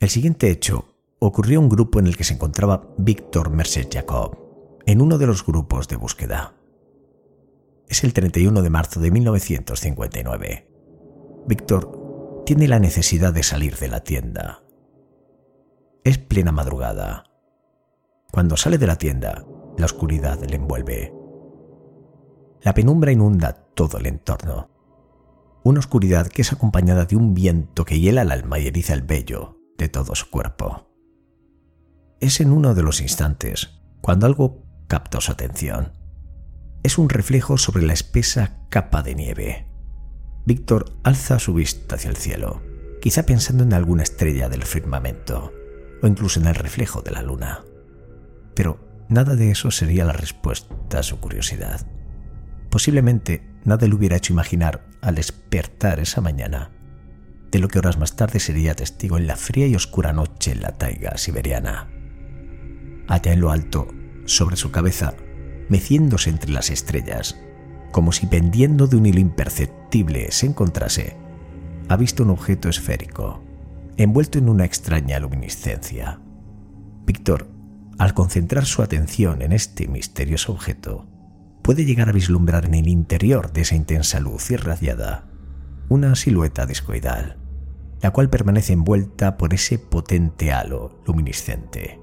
El siguiente hecho ocurrió un grupo en el que se encontraba Víctor Merced Jacob, en uno de los grupos de búsqueda. Es el 31 de marzo de 1959. Víctor tiene la necesidad de salir de la tienda. Es plena madrugada. Cuando sale de la tienda, la oscuridad le envuelve. La penumbra inunda todo el entorno. Una oscuridad que es acompañada de un viento que hiela el alma y eriza el vello de todo su cuerpo. Es en uno de los instantes cuando algo capta su atención. Es un reflejo sobre la espesa capa de nieve. Víctor alza su vista hacia el cielo, quizá pensando en alguna estrella del firmamento o incluso en el reflejo de la luna. Pero nada de eso sería la respuesta a su curiosidad. Posiblemente nada le hubiera hecho imaginar al despertar esa mañana de lo que horas más tarde sería testigo en la fría y oscura noche en la taiga siberiana. Allá en lo alto, sobre su cabeza, meciéndose entre las estrellas, como si pendiendo de un hilo imperceptible se encontrase, ha visto un objeto esférico, envuelto en una extraña luminiscencia. Víctor, al concentrar su atención en este misterioso objeto, puede llegar a vislumbrar en el interior de esa intensa luz irradiada una silueta discoidal, la cual permanece envuelta por ese potente halo luminiscente.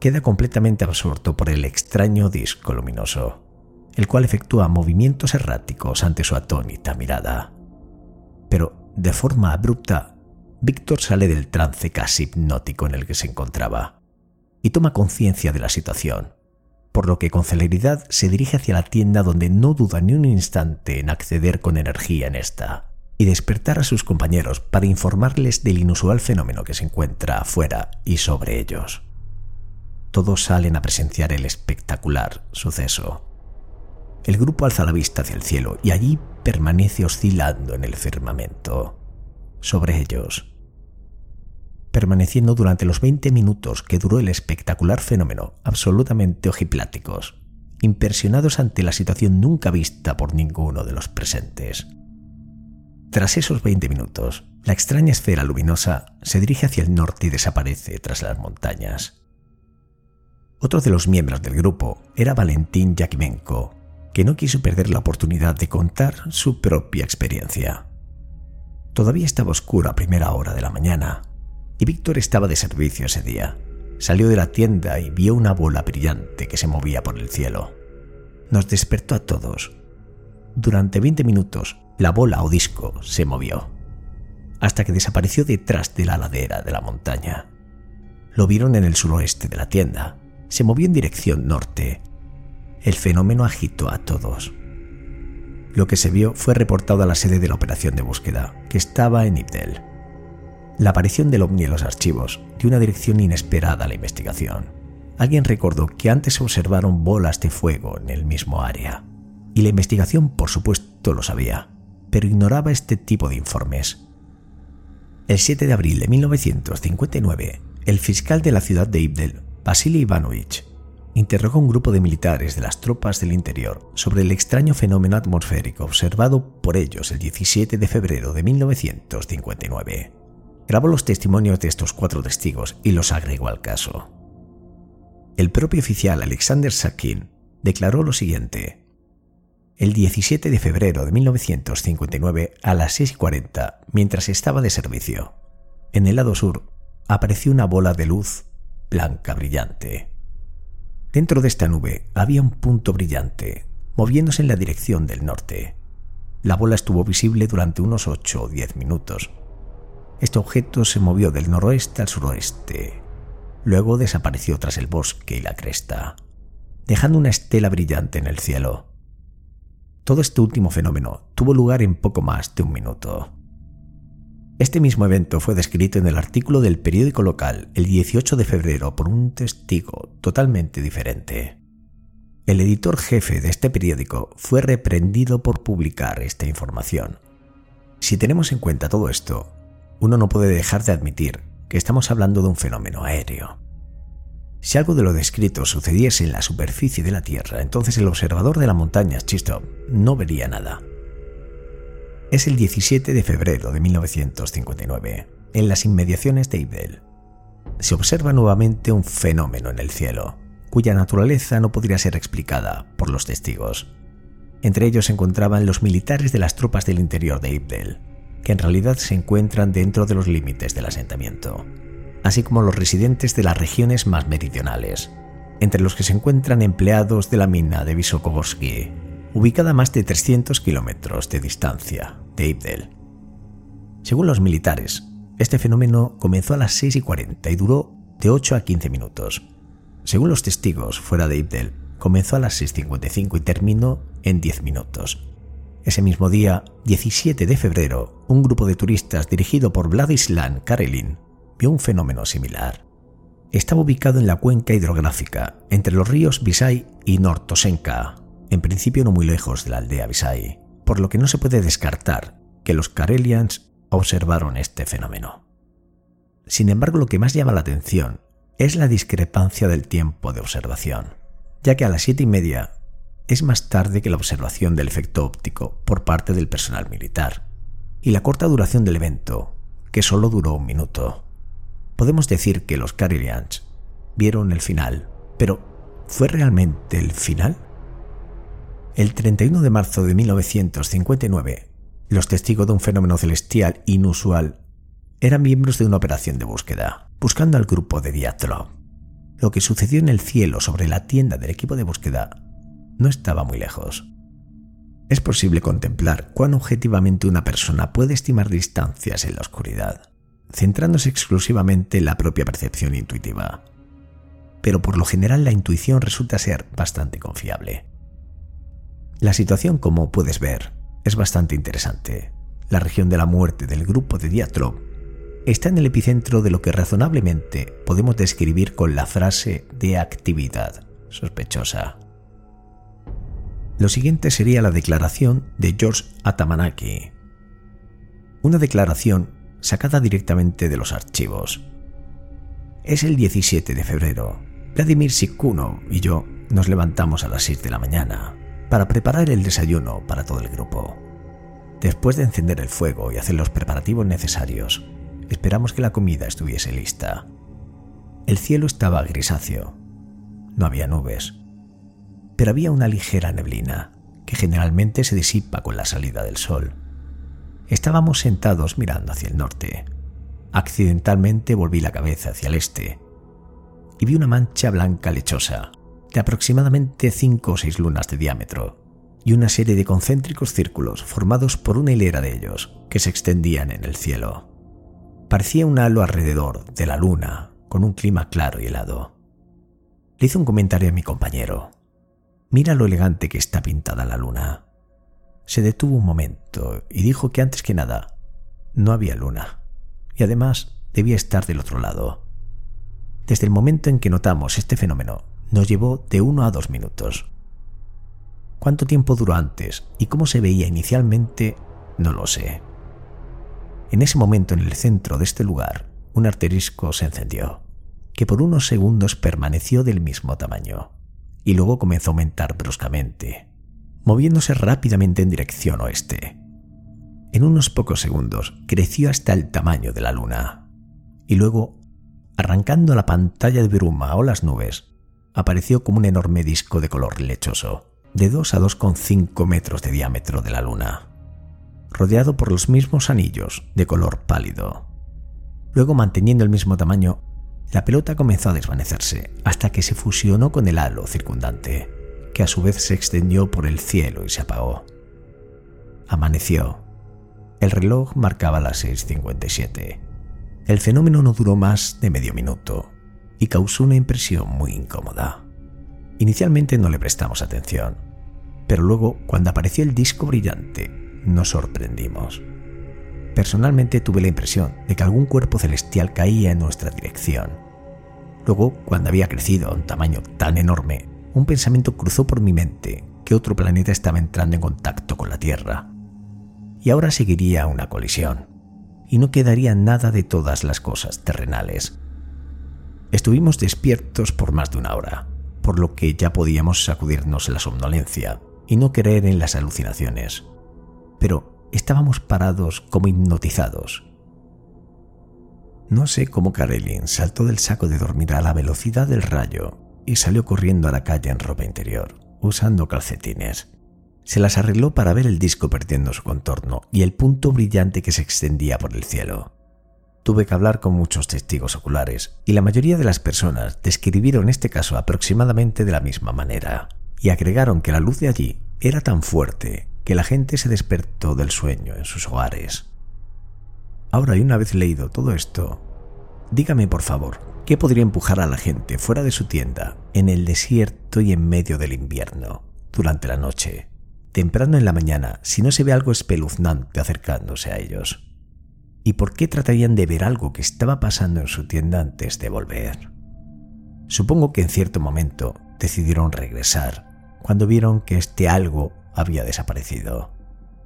Queda completamente absorto por el extraño disco luminoso, el cual efectúa movimientos erráticos ante su atónita mirada. Pero, de forma abrupta, Víctor sale del trance casi hipnótico en el que se encontraba y toma conciencia de la situación, por lo que con celeridad se dirige hacia la tienda donde no duda ni un instante en acceder con energía en esta y despertar a sus compañeros para informarles del inusual fenómeno que se encuentra afuera y sobre ellos. Todos salen a presenciar el espectacular suceso. El grupo alza la vista hacia el cielo y allí permanece oscilando en el firmamento. Sobre ellos, permaneciendo durante los 20 minutos que duró el espectacular fenómeno, absolutamente ojipláticos, impresionados ante la situación nunca vista por ninguno de los presentes. Tras esos 20 minutos, la extraña esfera luminosa se dirige hacia el norte y desaparece tras las montañas. Otro de los miembros del grupo era Valentín Yakimenko, que no quiso perder la oportunidad de contar su propia experiencia. Todavía estaba oscuro a primera hora de la mañana y Víctor estaba de servicio ese día. Salió de la tienda y vio una bola brillante que se movía por el cielo. Nos despertó a todos. Durante 20 minutos, la bola o disco se movió, hasta que desapareció detrás de la ladera de la montaña. Lo vieron en el suroeste de la tienda. Se movió en dirección norte. El fenómeno agitó a todos. Lo que se vio fue reportado a la sede de la operación de búsqueda, que estaba en Ibdel. La aparición del ovni en los archivos dio una dirección inesperada a la investigación. Alguien recordó que antes se observaron bolas de fuego en el mismo área. Y la investigación, por supuesto, lo sabía, pero ignoraba este tipo de informes. El 7 de abril de 1959, el fiscal de la ciudad de Ibdel, Vasily Ivanovich, interrogó a un grupo de militares de las tropas del interior sobre el extraño fenómeno atmosférico observado por ellos el 17 de febrero de 1959 grabó los testimonios de estos cuatro testigos y los agregó al caso. El propio oficial Alexander Sakin declaró lo siguiente. El 17 de febrero de 1959, a las 6.40, mientras estaba de servicio, en el lado sur apareció una bola de luz blanca brillante. Dentro de esta nube había un punto brillante, moviéndose en la dirección del norte. La bola estuvo visible durante unos 8 o 10 minutos, este objeto se movió del noroeste al suroeste. Luego desapareció tras el bosque y la cresta, dejando una estela brillante en el cielo. Todo este último fenómeno tuvo lugar en poco más de un minuto. Este mismo evento fue descrito en el artículo del periódico local el 18 de febrero por un testigo totalmente diferente. El editor jefe de este periódico fue reprendido por publicar esta información. Si tenemos en cuenta todo esto, uno no puede dejar de admitir que estamos hablando de un fenómeno aéreo. Si algo de lo descrito sucediese en la superficie de la Tierra, entonces el observador de la montaña Chistop no vería nada. Es el 17 de febrero de 1959, en las inmediaciones de Ibel. Se observa nuevamente un fenómeno en el cielo, cuya naturaleza no podría ser explicada por los testigos. Entre ellos se encontraban los militares de las tropas del interior de Ibdel, que en realidad se encuentran dentro de los límites del asentamiento, así como los residentes de las regiones más meridionales, entre los que se encuentran empleados de la mina de Visokovsky, ubicada a más de 300 kilómetros de distancia de Ibdel. Según los militares, este fenómeno comenzó a las 6 y 40 y duró de 8 a 15 minutos. Según los testigos fuera de Ibdel, comenzó a las 6.55 y terminó en 10 minutos. Ese mismo día, 17 de febrero, un grupo de turistas dirigido por Vladislan Karelin vio un fenómeno similar. Estaba ubicado en la cuenca hidrográfica entre los ríos Visay y Nortosenka, en principio no muy lejos de la aldea Visay, por lo que no se puede descartar que los Karelians observaron este fenómeno. Sin embargo, lo que más llama la atención es la discrepancia del tiempo de observación, ya que a las siete y media es más tarde que la observación del efecto óptico por parte del personal militar, y la corta duración del evento, que solo duró un minuto. Podemos decir que los Karelians vieron el final, pero ¿fue realmente el final? El 31 de marzo de 1959, los testigos de un fenómeno celestial inusual eran miembros de una operación de búsqueda, buscando al grupo de Diatlov. Lo que sucedió en el cielo sobre la tienda del equipo de búsqueda no estaba muy lejos. Es posible contemplar cuán objetivamente una persona puede estimar distancias en la oscuridad, centrándose exclusivamente en la propia percepción intuitiva. Pero por lo general la intuición resulta ser bastante confiable. La situación, como puedes ver, es bastante interesante. La región de la muerte del grupo de Diatlov está en el epicentro de lo que razonablemente podemos describir con la frase de actividad sospechosa. Lo siguiente sería la declaración de George Atamanaki. Una declaración sacada directamente de los archivos. Es el 17 de febrero. Vladimir Sikuno y yo nos levantamos a las 6 de la mañana para preparar el desayuno para todo el grupo. Después de encender el fuego y hacer los preparativos necesarios, esperamos que la comida estuviese lista. El cielo estaba grisáceo. No había nubes, pero había una ligera neblina que generalmente se disipa con la salida del sol. Estábamos sentados mirando hacia el norte. Accidentalmente volví la cabeza hacia el este y vi una mancha blanca lechosa de aproximadamente 5 o 6 lunas de diámetro y una serie de concéntricos círculos formados por una hilera de ellos que se extendían en el cielo. Parecía un halo alrededor de la luna con un clima claro y helado. Le hice un comentario a mi compañero. Mira lo elegante que está pintada la luna. Se detuvo un momento y dijo que antes que nada no había luna y además debía estar del otro lado. Desde el momento en que notamos este fenómeno, nos llevó de uno a dos minutos. ¿Cuánto tiempo duró antes y cómo se veía inicialmente? No lo sé. En ese momento en el centro de este lugar, un arterisco se encendió, que por unos segundos permaneció del mismo tamaño, y luego comenzó a aumentar bruscamente, moviéndose rápidamente en dirección oeste. En unos pocos segundos creció hasta el tamaño de la luna, y luego, arrancando la pantalla de bruma o las nubes, apareció como un enorme disco de color lechoso, de 2 a 2,5 metros de diámetro de la Luna, rodeado por los mismos anillos de color pálido. Luego, manteniendo el mismo tamaño, la pelota comenzó a desvanecerse hasta que se fusionó con el halo circundante, que a su vez se extendió por el cielo y se apagó. Amaneció. El reloj marcaba las 6.57. El fenómeno no duró más de medio minuto y causó una impresión muy incómoda. Inicialmente no le prestamos atención, pero luego, cuando apareció el disco brillante, nos sorprendimos. Personalmente tuve la impresión de que algún cuerpo celestial caía en nuestra dirección. Luego, cuando había crecido a un tamaño tan enorme, un pensamiento cruzó por mi mente que otro planeta estaba entrando en contacto con la Tierra. Y ahora seguiría una colisión, y no quedaría nada de todas las cosas terrenales Estuvimos despiertos por más de una hora, por lo que ya podíamos sacudirnos la somnolencia y no creer en las alucinaciones. Pero estábamos parados como hipnotizados. No sé cómo Karelin saltó del saco de dormir a la velocidad del rayo y salió corriendo a la calle en ropa interior, usando calcetines. se las arregló para ver el disco perdiendo su contorno y el punto brillante que se extendía por el cielo. Tuve que hablar con muchos testigos oculares y la mayoría de las personas describieron este caso aproximadamente de la misma manera y agregaron que la luz de allí era tan fuerte que la gente se despertó del sueño en sus hogares. Ahora, y una vez leído todo esto, dígame por favor, ¿qué podría empujar a la gente fuera de su tienda, en el desierto y en medio del invierno, durante la noche, temprano en la mañana, si no se ve algo espeluznante acercándose a ellos? ¿Y por qué tratarían de ver algo que estaba pasando en su tienda antes de volver? Supongo que en cierto momento decidieron regresar, cuando vieron que este algo había desaparecido.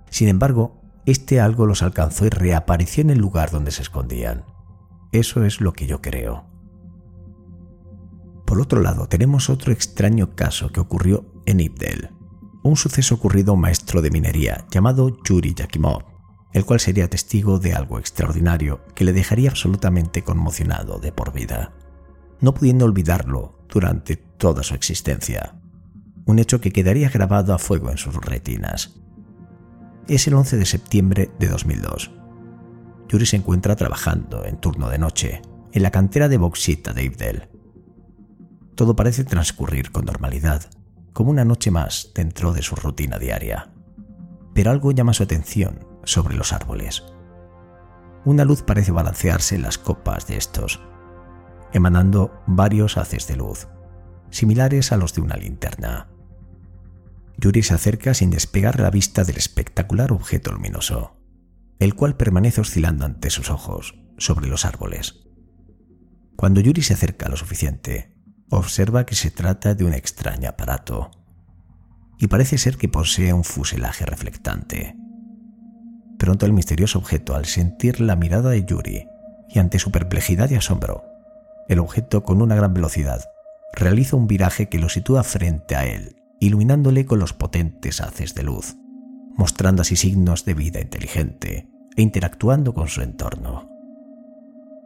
Sin embargo, este algo los alcanzó y reapareció en el lugar donde se escondían. Eso es lo que yo creo. Por otro lado, tenemos otro extraño caso que ocurrió en Ibdel, un suceso ocurrido a un maestro de minería llamado Yuri Yakimov, el cual sería testigo de algo extraordinario que le dejaría absolutamente conmocionado de por vida, no pudiendo olvidarlo durante toda su existencia, un hecho que quedaría grabado a fuego en sus retinas es el 11 de septiembre de 2002. Yuri se encuentra trabajando en turno de noche en la cantera de bauxita de Ibdel. Todo parece transcurrir con normalidad, como una noche más dentro de su rutina diaria. Pero algo llama su atención sobre los árboles. Una luz parece balancearse en las copas de estos, emanando varios haces de luz, similares a los de una linterna. Yuri se acerca sin despegar la vista del espectacular objeto luminoso, el cual permanece oscilando ante sus ojos sobre los árboles. Cuando Yuri se acerca lo suficiente, observa que se trata de un extraño aparato, y parece ser que posee un fuselaje reflectante. Pronto el misterioso objeto, al sentir la mirada de Yuri y ante su perplejidad y asombro, el objeto con una gran velocidad realiza un viraje que lo sitúa frente a él iluminándole con los potentes haces de luz, mostrando así signos de vida inteligente e interactuando con su entorno.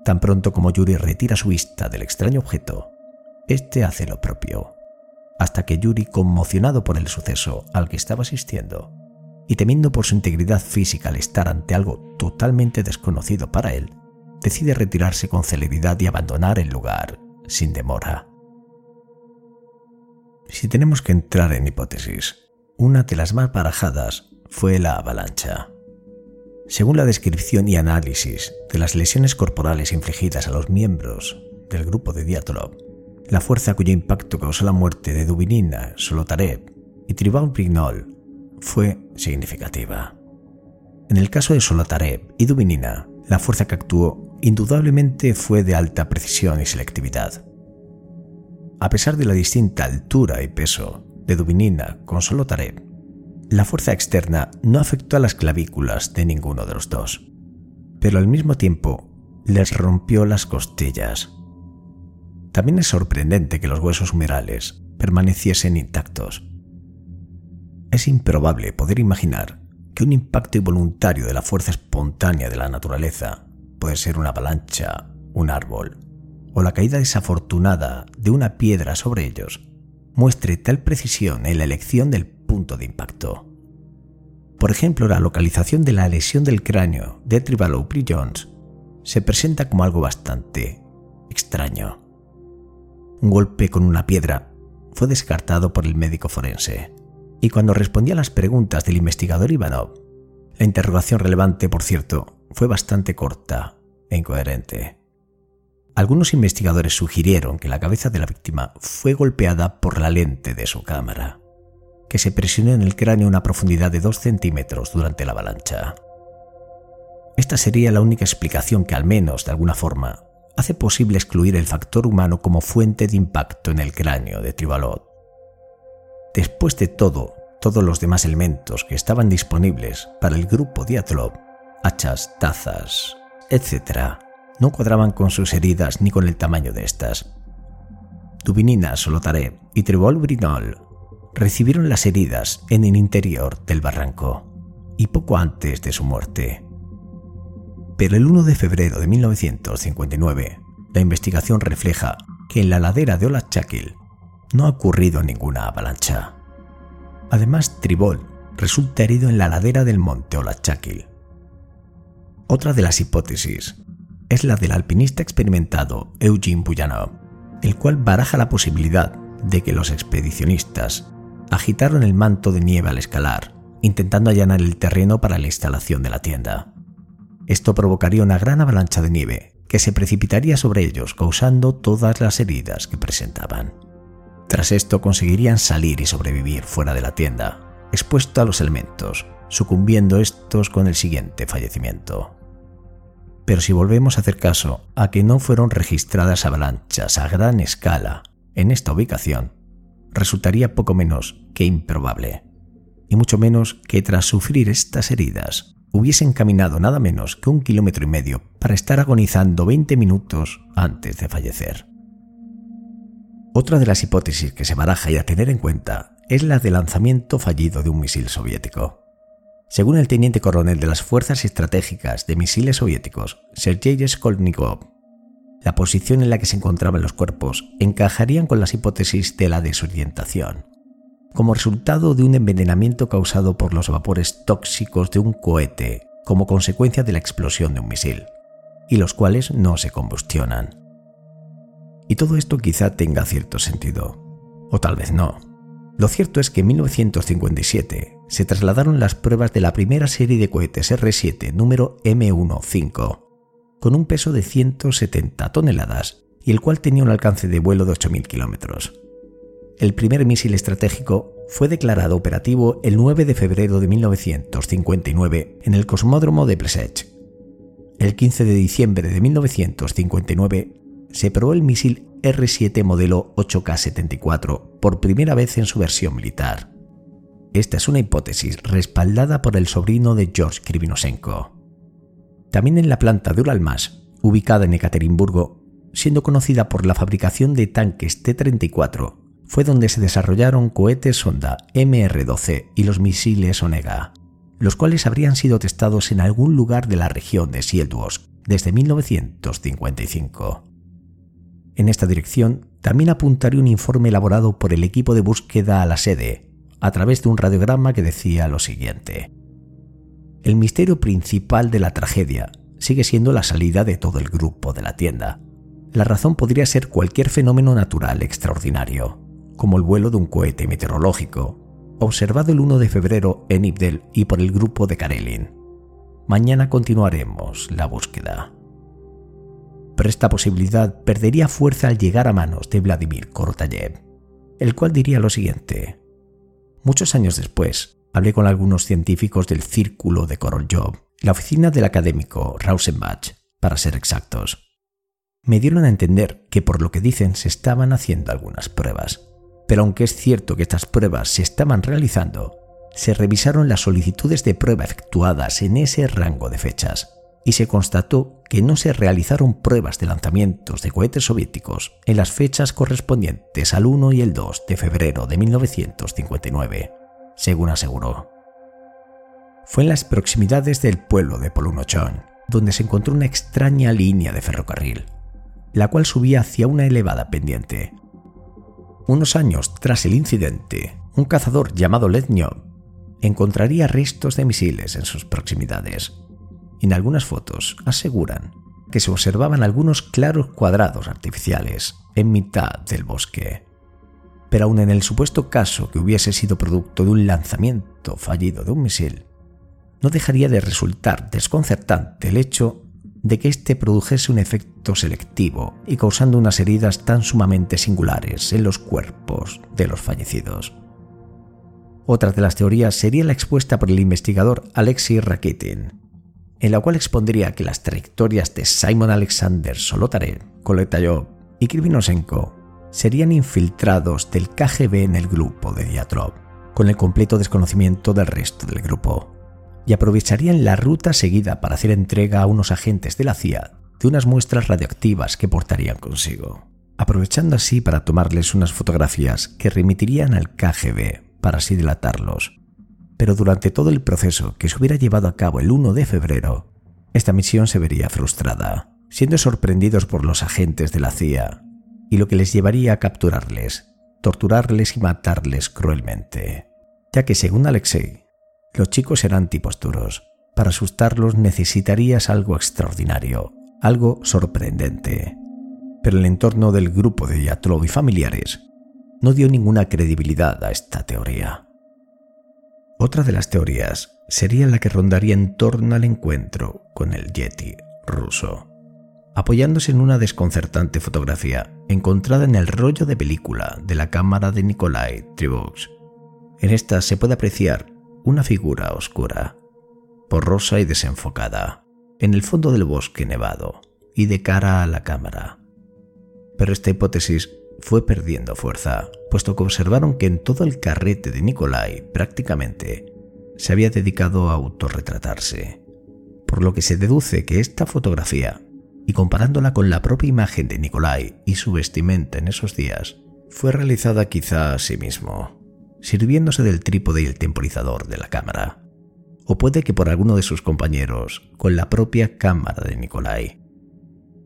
Tan pronto como Yuri retira su vista del extraño objeto, este hace lo propio, hasta que Yuri, conmocionado por el suceso al que estaba asistiendo, y temiendo por su integridad física al estar ante algo totalmente desconocido para él, decide retirarse con celeridad y abandonar el lugar sin demora. Si tenemos que entrar en hipótesis, una de las más barajadas fue la avalancha. Según la descripción y análisis de las lesiones corporales infligidas a los miembros del grupo de Diatlov, la fuerza cuyo impacto causó la muerte de Dubinina, Solotarev y Tribal Brignol fue significativa. En el caso de Solotarev y Dubinina, la fuerza que actuó indudablemente fue de alta precisión y selectividad. A pesar de la distinta altura y peso de Dubinina con Solotarev, la fuerza externa no afectó a las clavículas de ninguno de los dos, pero al mismo tiempo les rompió las costillas. También es sorprendente que los huesos humerales permaneciesen intactos. Es improbable poder imaginar que un impacto involuntario de la fuerza espontánea de la naturaleza puede ser una avalancha, un árbol o la caída desafortunada de una piedra sobre ellos muestre tal precisión en la elección del punto de impacto. Por ejemplo, la localización de la lesión del cráneo de Tribal Jones se presenta como algo bastante extraño. Un golpe con una piedra fue descartado por el médico forense, y cuando respondía a las preguntas del investigador Ivanov, la interrogación relevante, por cierto, fue bastante corta e incoherente. Algunos investigadores sugirieron que la cabeza de la víctima fue golpeada por la lente de su cámara, que se presionó en el cráneo a una profundidad de 2 centímetros durante la avalancha. Esta sería la única explicación que al menos, de alguna forma, hace posible excluir el factor humano como fuente de impacto en el cráneo de Tribalot. Después de todo, todos los demás elementos que estaban disponibles para el grupo Diatlov, hachas, tazas, etc., no cuadraban con sus heridas ni con el tamaño de estas. Dubinina, Solotaré y Trebol Brinol recibieron las heridas en el interior del barranco y poco antes de su muerte. Pero el 1 de febrero de 1959, la investigación refleja que en la ladera de Olachakil no ha ocurrido ninguna avalancha. Además, Tribol resulta herido en la ladera del monte Olachakil. Otra de las hipótesis es la del alpinista experimentado Eugene Buyanov, el cual baraja la posibilidad de que los expedicionistas agitaron el manto de nieve al escalar, intentando allanar el terreno para la instalación de la tienda. Esto provocaría una gran avalancha de nieve que se precipitaría sobre ellos, causando todas las heridas que presentaban. Tras esto conseguirían salir y sobrevivir fuera de la tienda, expuesto a los elementos, sucumbiendo estos con el siguiente fallecimiento. Pero si volvemos a hacer caso a que no fueron registradas avalanchas a gran escala en esta ubicación, resultaría poco menos que improbable, y mucho menos que tras sufrir estas heridas hubiesen caminado nada menos que un kilómetro y medio para estar agonizando 20 minutos antes de fallecer. Otra de las hipótesis que se baraja y a tener en cuenta es la de lanzamiento fallido de un misil soviético. Según el teniente coronel de las Fuerzas Estratégicas de Misiles Soviéticos, Sergei Skolnikov, la posición en la que se encontraban los cuerpos encajarían con las hipótesis de la desorientación, como resultado de un envenenamiento causado por los vapores tóxicos de un cohete como consecuencia de la explosión de un misil, y los cuales no se combustionan. Y todo esto quizá tenga cierto sentido, o tal vez no. Lo cierto es que en 1957 se trasladaron las pruebas de la primera serie de cohetes R-7 número M15, con un peso de 170 toneladas y el cual tenía un alcance de vuelo de 8.000 kilómetros. El primer misil estratégico fue declarado operativo el 9 de febrero de 1959 en el cosmódromo de Plesech. El 15 de diciembre de 1959 se probó el misil R-7 modelo 8K-74 por primera vez en su versión militar. Esta es una hipótesis respaldada por el sobrino de George Krivinosenko. También en la planta de Uralmas, ubicada en Ekaterimburgo, siendo conocida por la fabricación de tanques T-34, fue donde se desarrollaron cohetes sonda MR-12 y los misiles Onega, los cuales habrían sido testados en algún lugar de la región de Sielduosk desde 1955. En esta dirección también apuntaría un informe elaborado por el equipo de búsqueda a la sede, a través de un radiograma que decía lo siguiente. El misterio principal de la tragedia sigue siendo la salida de todo el grupo de la tienda. La razón podría ser cualquier fenómeno natural extraordinario, como el vuelo de un cohete meteorológico, observado el 1 de febrero en Ibdel y por el grupo de Karelin. Mañana continuaremos la búsqueda. Pero esta posibilidad perdería fuerza al llegar a manos de Vladimir Korotayev, el cual diría lo siguiente. Muchos años después, hablé con algunos científicos del Círculo de Korolyov, la oficina del académico Rausenbach, para ser exactos. Me dieron a entender que por lo que dicen se estaban haciendo algunas pruebas. Pero aunque es cierto que estas pruebas se estaban realizando, se revisaron las solicitudes de prueba efectuadas en ese rango de fechas y se constató que no se realizaron pruebas de lanzamientos de cohetes soviéticos en las fechas correspondientes al 1 y el 2 de febrero de 1959, según aseguró. Fue en las proximidades del pueblo de Polunochon donde se encontró una extraña línea de ferrocarril, la cual subía hacia una elevada pendiente. Unos años tras el incidente, un cazador llamado Lednyov encontraría restos de misiles en sus proximidades en algunas fotos aseguran que se observaban algunos claros cuadrados artificiales en mitad del bosque. Pero aun en el supuesto caso que hubiese sido producto de un lanzamiento fallido de un misil, no dejaría de resultar desconcertante el hecho de que éste produjese un efecto selectivo y causando unas heridas tan sumamente singulares en los cuerpos de los fallecidos. Otra de las teorías sería la expuesta por el investigador Alexei Rakitin, en la cual expondría que las trayectorias de Simon Alexander Solotarev, Koletayov y Krivinosenko serían infiltrados del KGB en el grupo de Diatrov, con el completo desconocimiento del resto del grupo, y aprovecharían la ruta seguida para hacer entrega a unos agentes de la CIA de unas muestras radioactivas que portarían consigo, aprovechando así para tomarles unas fotografías que remitirían al KGB para así delatarlos pero durante todo el proceso que se hubiera llevado a cabo el 1 de febrero, esta misión se vería frustrada, siendo sorprendidos por los agentes de la CIA, y lo que les llevaría a capturarles, torturarles y matarles cruelmente, ya que según Alexei, Los chicos eran tipos duros. Para asustarlos necesitarías algo extraordinario, algo sorprendente. Pero el entorno del grupo de Yatlov y familiares no dio ninguna credibilidad a esta teoría. Otra de las teorías sería la que rondaría en torno al encuentro con el Yeti ruso, apoyándose en una desconcertante fotografía encontrada en el rollo de película de la cámara de Nikolai Trivux. En esta se puede apreciar una figura oscura, borrosa y desenfocada, en el fondo del bosque nevado y de cara a la cámara. Pero esta hipótesis fue perdiendo fuerza, puesto que observaron que en todo el carrete de Nikolai prácticamente se había dedicado a autorretratarse, por lo que se deduce que esta fotografía, y comparándola con la propia imagen de Nikolai y su vestimenta en esos días, fue realizada quizá a sí mismo, sirviéndose del trípode y el temporizador de la cámara, o puede que por alguno de sus compañeros con la propia cámara de Nikolai,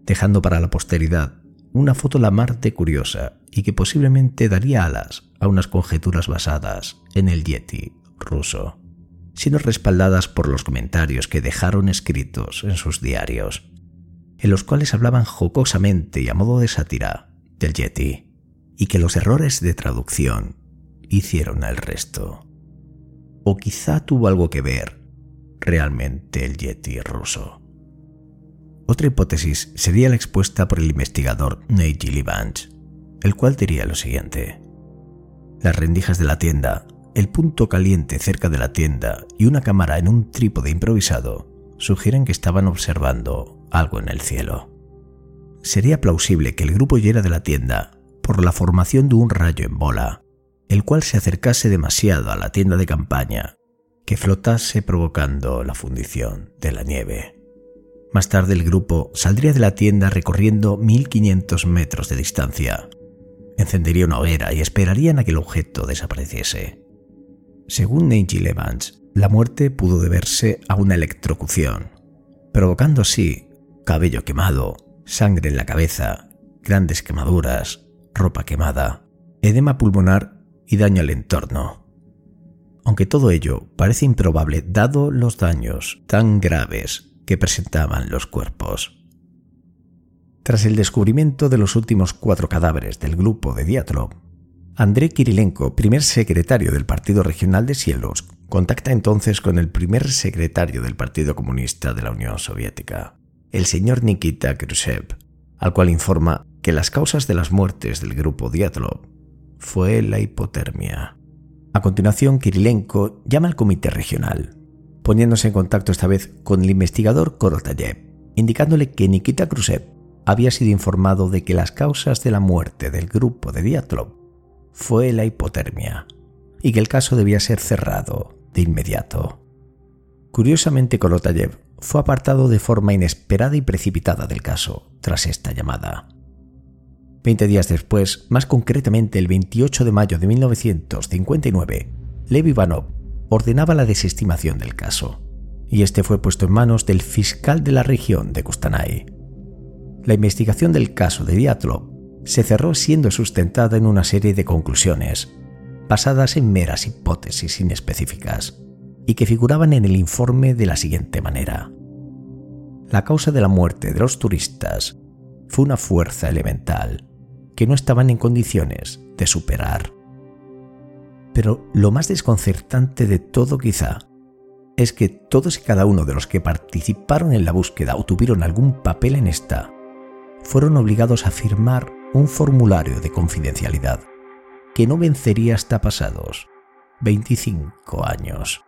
dejando para la posteridad una foto la Marte curiosa y que posiblemente daría alas a unas conjeturas basadas en el Yeti ruso, sino respaldadas por los comentarios que dejaron escritos en sus diarios, en los cuales hablaban jocosamente y a modo de sátira del Yeti, y que los errores de traducción hicieron el resto. O quizá tuvo algo que ver realmente el Yeti ruso. Otra hipótesis sería la expuesta por el investigador Nate Gillivanch, el cual diría lo siguiente. Las rendijas de la tienda, el punto caliente cerca de la tienda y una cámara en un trípode improvisado sugieren que estaban observando algo en el cielo. Sería plausible que el grupo huyera de la tienda por la formación de un rayo en bola, el cual se acercase demasiado a la tienda de campaña, que flotase provocando la fundición de la nieve. Más tarde el grupo saldría de la tienda recorriendo 1500 metros de distancia. Encendería una hoguera y esperarían a que el objeto desapareciese. Según Nigel Evans, la muerte pudo deberse a una electrocución, provocando así cabello quemado, sangre en la cabeza, grandes quemaduras, ropa quemada, edema pulmonar y daño al entorno. Aunque todo ello parece improbable dado los daños tan graves presentaban los cuerpos. Tras el descubrimiento de los últimos cuatro cadáveres del grupo de Diatlov, André Kirilenko, primer secretario del Partido Regional de Cielos, contacta entonces con el primer secretario del Partido Comunista de la Unión Soviética, el señor Nikita Khrushchev, al cual informa que las causas de las muertes del grupo Diatlov fue la hipotermia. A continuación, Kirilenko llama al comité regional poniéndose en contacto esta vez con el investigador Korotayev, indicándole que Nikita Khrushchev había sido informado de que las causas de la muerte del grupo de Diatlov fue la hipotermia y que el caso debía ser cerrado de inmediato. Curiosamente, Korotayev fue apartado de forma inesperada y precipitada del caso tras esta llamada. Veinte días después, más concretamente el 28 de mayo de 1959, Lev Ivanov ordenaba la desestimación del caso, y este fue puesto en manos del fiscal de la región de Kustanay. La investigación del caso de Diatlov se cerró siendo sustentada en una serie de conclusiones, basadas en meras hipótesis inespecíficas, y que figuraban en el informe de la siguiente manera. La causa de la muerte de los turistas fue una fuerza elemental que no estaban en condiciones de superar. Pero lo más desconcertante de todo quizá es que todos y cada uno de los que participaron en la búsqueda o tuvieron algún papel en esta, fueron obligados a firmar un formulario de confidencialidad que no vencería hasta pasados 25 años.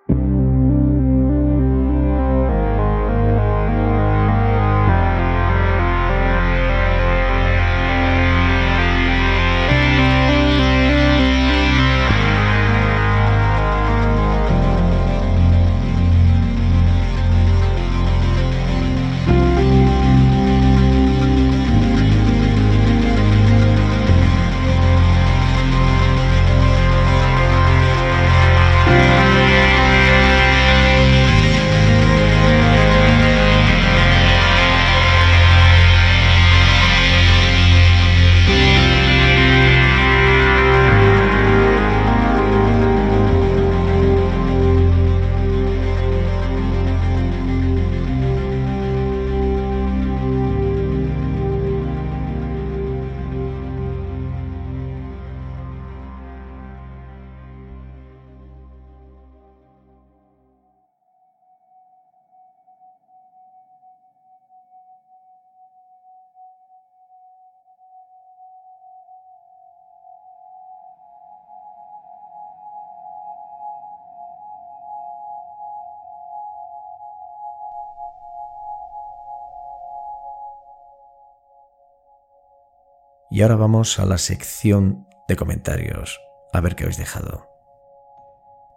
Ahora vamos a la sección de comentarios, a ver qué habéis dejado.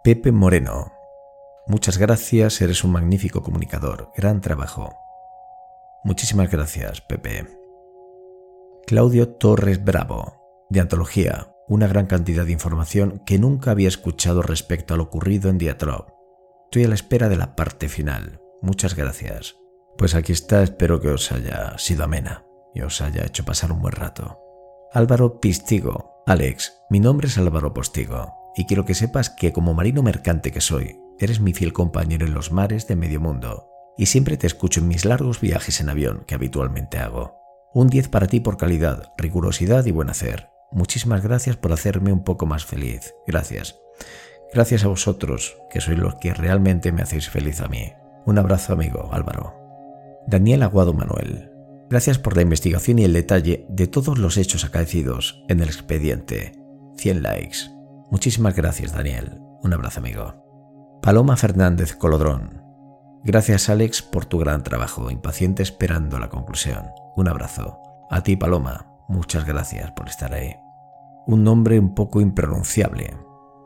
Pepe Moreno. Muchas gracias, eres un magnífico comunicador. Gran trabajo. Muchísimas gracias, Pepe. Claudio Torres Bravo, de Antología, una gran cantidad de información que nunca había escuchado respecto a lo ocurrido en Diatrop. Estoy a la espera de la parte final. Muchas gracias. Pues aquí está, espero que os haya sido amena y os haya hecho pasar un buen rato. Álvaro Pistigo. Alex, mi nombre es Álvaro Postigo y quiero que sepas que como marino mercante que soy, eres mi fiel compañero en los mares de medio mundo y siempre te escucho en mis largos viajes en avión que habitualmente hago. Un 10 para ti por calidad, rigurosidad y buen hacer. Muchísimas gracias por hacerme un poco más feliz. Gracias. Gracias a vosotros, que sois los que realmente me hacéis feliz a mí. Un abrazo amigo, Álvaro. Daniel Aguado Manuel. Gracias por la investigación y el detalle de todos los hechos acaecidos en el expediente. 100 likes. Muchísimas gracias, Daniel. Un abrazo, amigo. Paloma Fernández Colodrón. Gracias, Alex, por tu gran trabajo, impaciente esperando la conclusión. Un abrazo. A ti, Paloma, muchas gracias por estar ahí. Un nombre un poco impronunciable.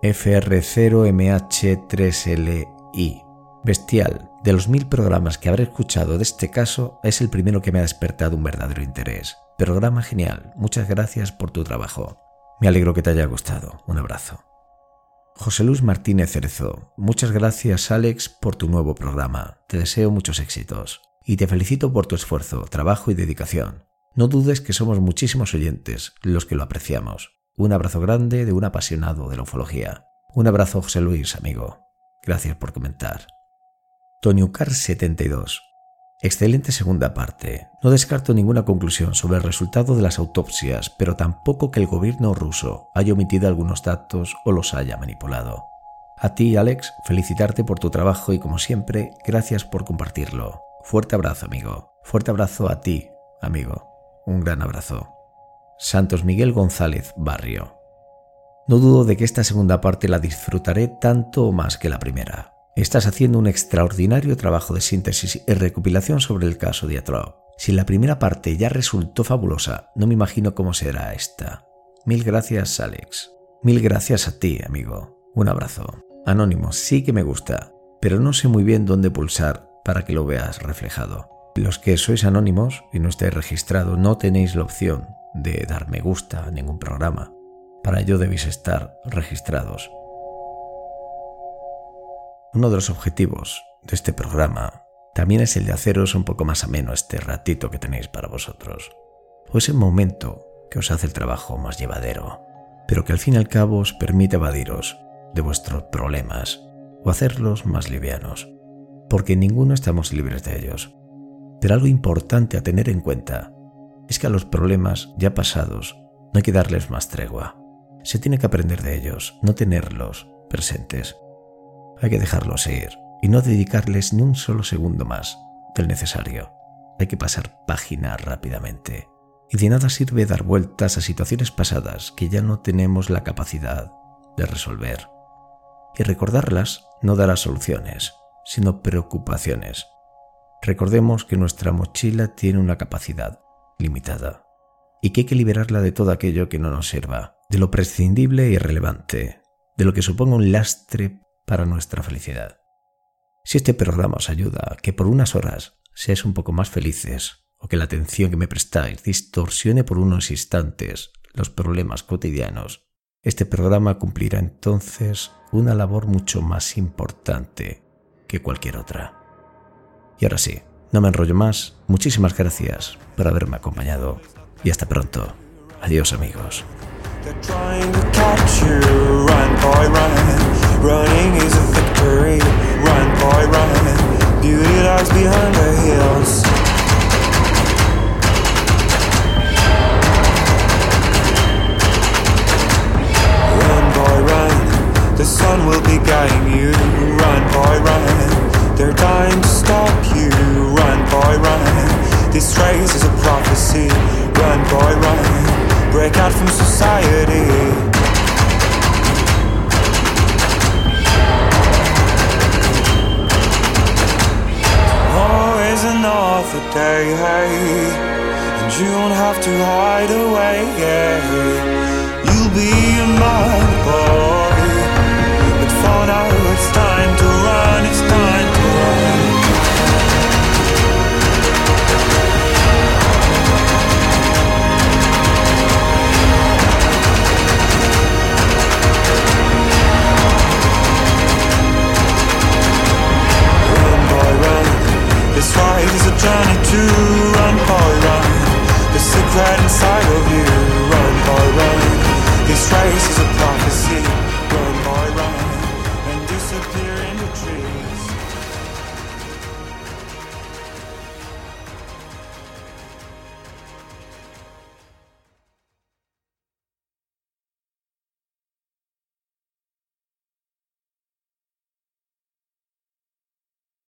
FR0MH3LI. Bestial. De los mil programas que habré escuchado de este caso, es el primero que me ha despertado un verdadero interés. Programa genial. Muchas gracias por tu trabajo. Me alegro que te haya gustado. Un abrazo. José Luis Martínez Cerezo, muchas gracias Alex por tu nuevo programa. Te deseo muchos éxitos y te felicito por tu esfuerzo, trabajo y dedicación. No dudes que somos muchísimos oyentes los que lo apreciamos. Un abrazo grande de un apasionado de la ufología. Un abrazo José Luis, amigo. Gracias por comentar. Toniucar72 Excelente segunda parte. No descarto ninguna conclusión sobre el resultado de las autopsias, pero tampoco que el gobierno ruso haya omitido algunos datos o los haya manipulado. A ti, Alex, felicitarte por tu trabajo y como siempre, gracias por compartirlo. Fuerte abrazo, amigo. Fuerte abrazo a ti, amigo. Un gran abrazo. Santos Miguel González Barrio. No dudo de que esta segunda parte la disfrutaré tanto o más que la primera. Estás haciendo un extraordinario trabajo de síntesis y recopilación sobre el caso de. Si la primera parte ya resultó fabulosa, no me imagino cómo será esta. Mil gracias, Alex. Mil gracias a ti, amigo. Un abrazo. Anónimo, sí que me gusta, pero no sé muy bien dónde pulsar para que lo veas reflejado. Los que sois anónimos y no estáis registrado no tenéis la opción de dar me gusta a ningún programa. Para ello debéis estar registrados. Uno de los objetivos de este programa también es el de haceros un poco más ameno este ratito que tenéis para vosotros, o ese momento que os hace el trabajo más llevadero, pero que al fin y al cabo os permite evadiros de vuestros problemas o hacerlos más livianos, porque ninguno estamos libres de ellos. Pero algo importante a tener en cuenta es que a los problemas ya pasados no hay que darles más tregua. Se tiene que aprender de ellos, no tenerlos presentes hay que dejarlos ir y no dedicarles ni un solo segundo más del necesario. Hay que pasar página rápidamente. Y de nada sirve dar vueltas a situaciones pasadas que ya no tenemos la capacidad de resolver. Y recordarlas no dará soluciones, sino preocupaciones. Recordemos que nuestra mochila tiene una capacidad limitada y que hay que liberarla de todo aquello que no nos sirva, de lo prescindible e irrelevante, de lo que suponga un lastre para nuestra felicidad. Si este programa os ayuda a que por unas horas seáis un poco más felices o que la atención que me prestáis distorsione por unos instantes los problemas cotidianos, este programa cumplirá entonces una labor mucho más importante que cualquier otra. Y ahora sí, no me enrollo más, muchísimas gracias por haberme acompañado y hasta pronto. Adiós amigos. Running is a victory. Run, boy, run. Beauty lies behind the hills. Run, boy, run. The sun will be guiding you. Run, boy, run. They're dying to stop you. Run, boy, run. This race is a prophecy. Run, boy, run. Break out from society. of the day. And you won't have to hide away. You'll be my boy. But for now, it's time to run. It's This fight is a journey to run, boy, run. The secret inside of you, run, boy, run. This race is a prophecy.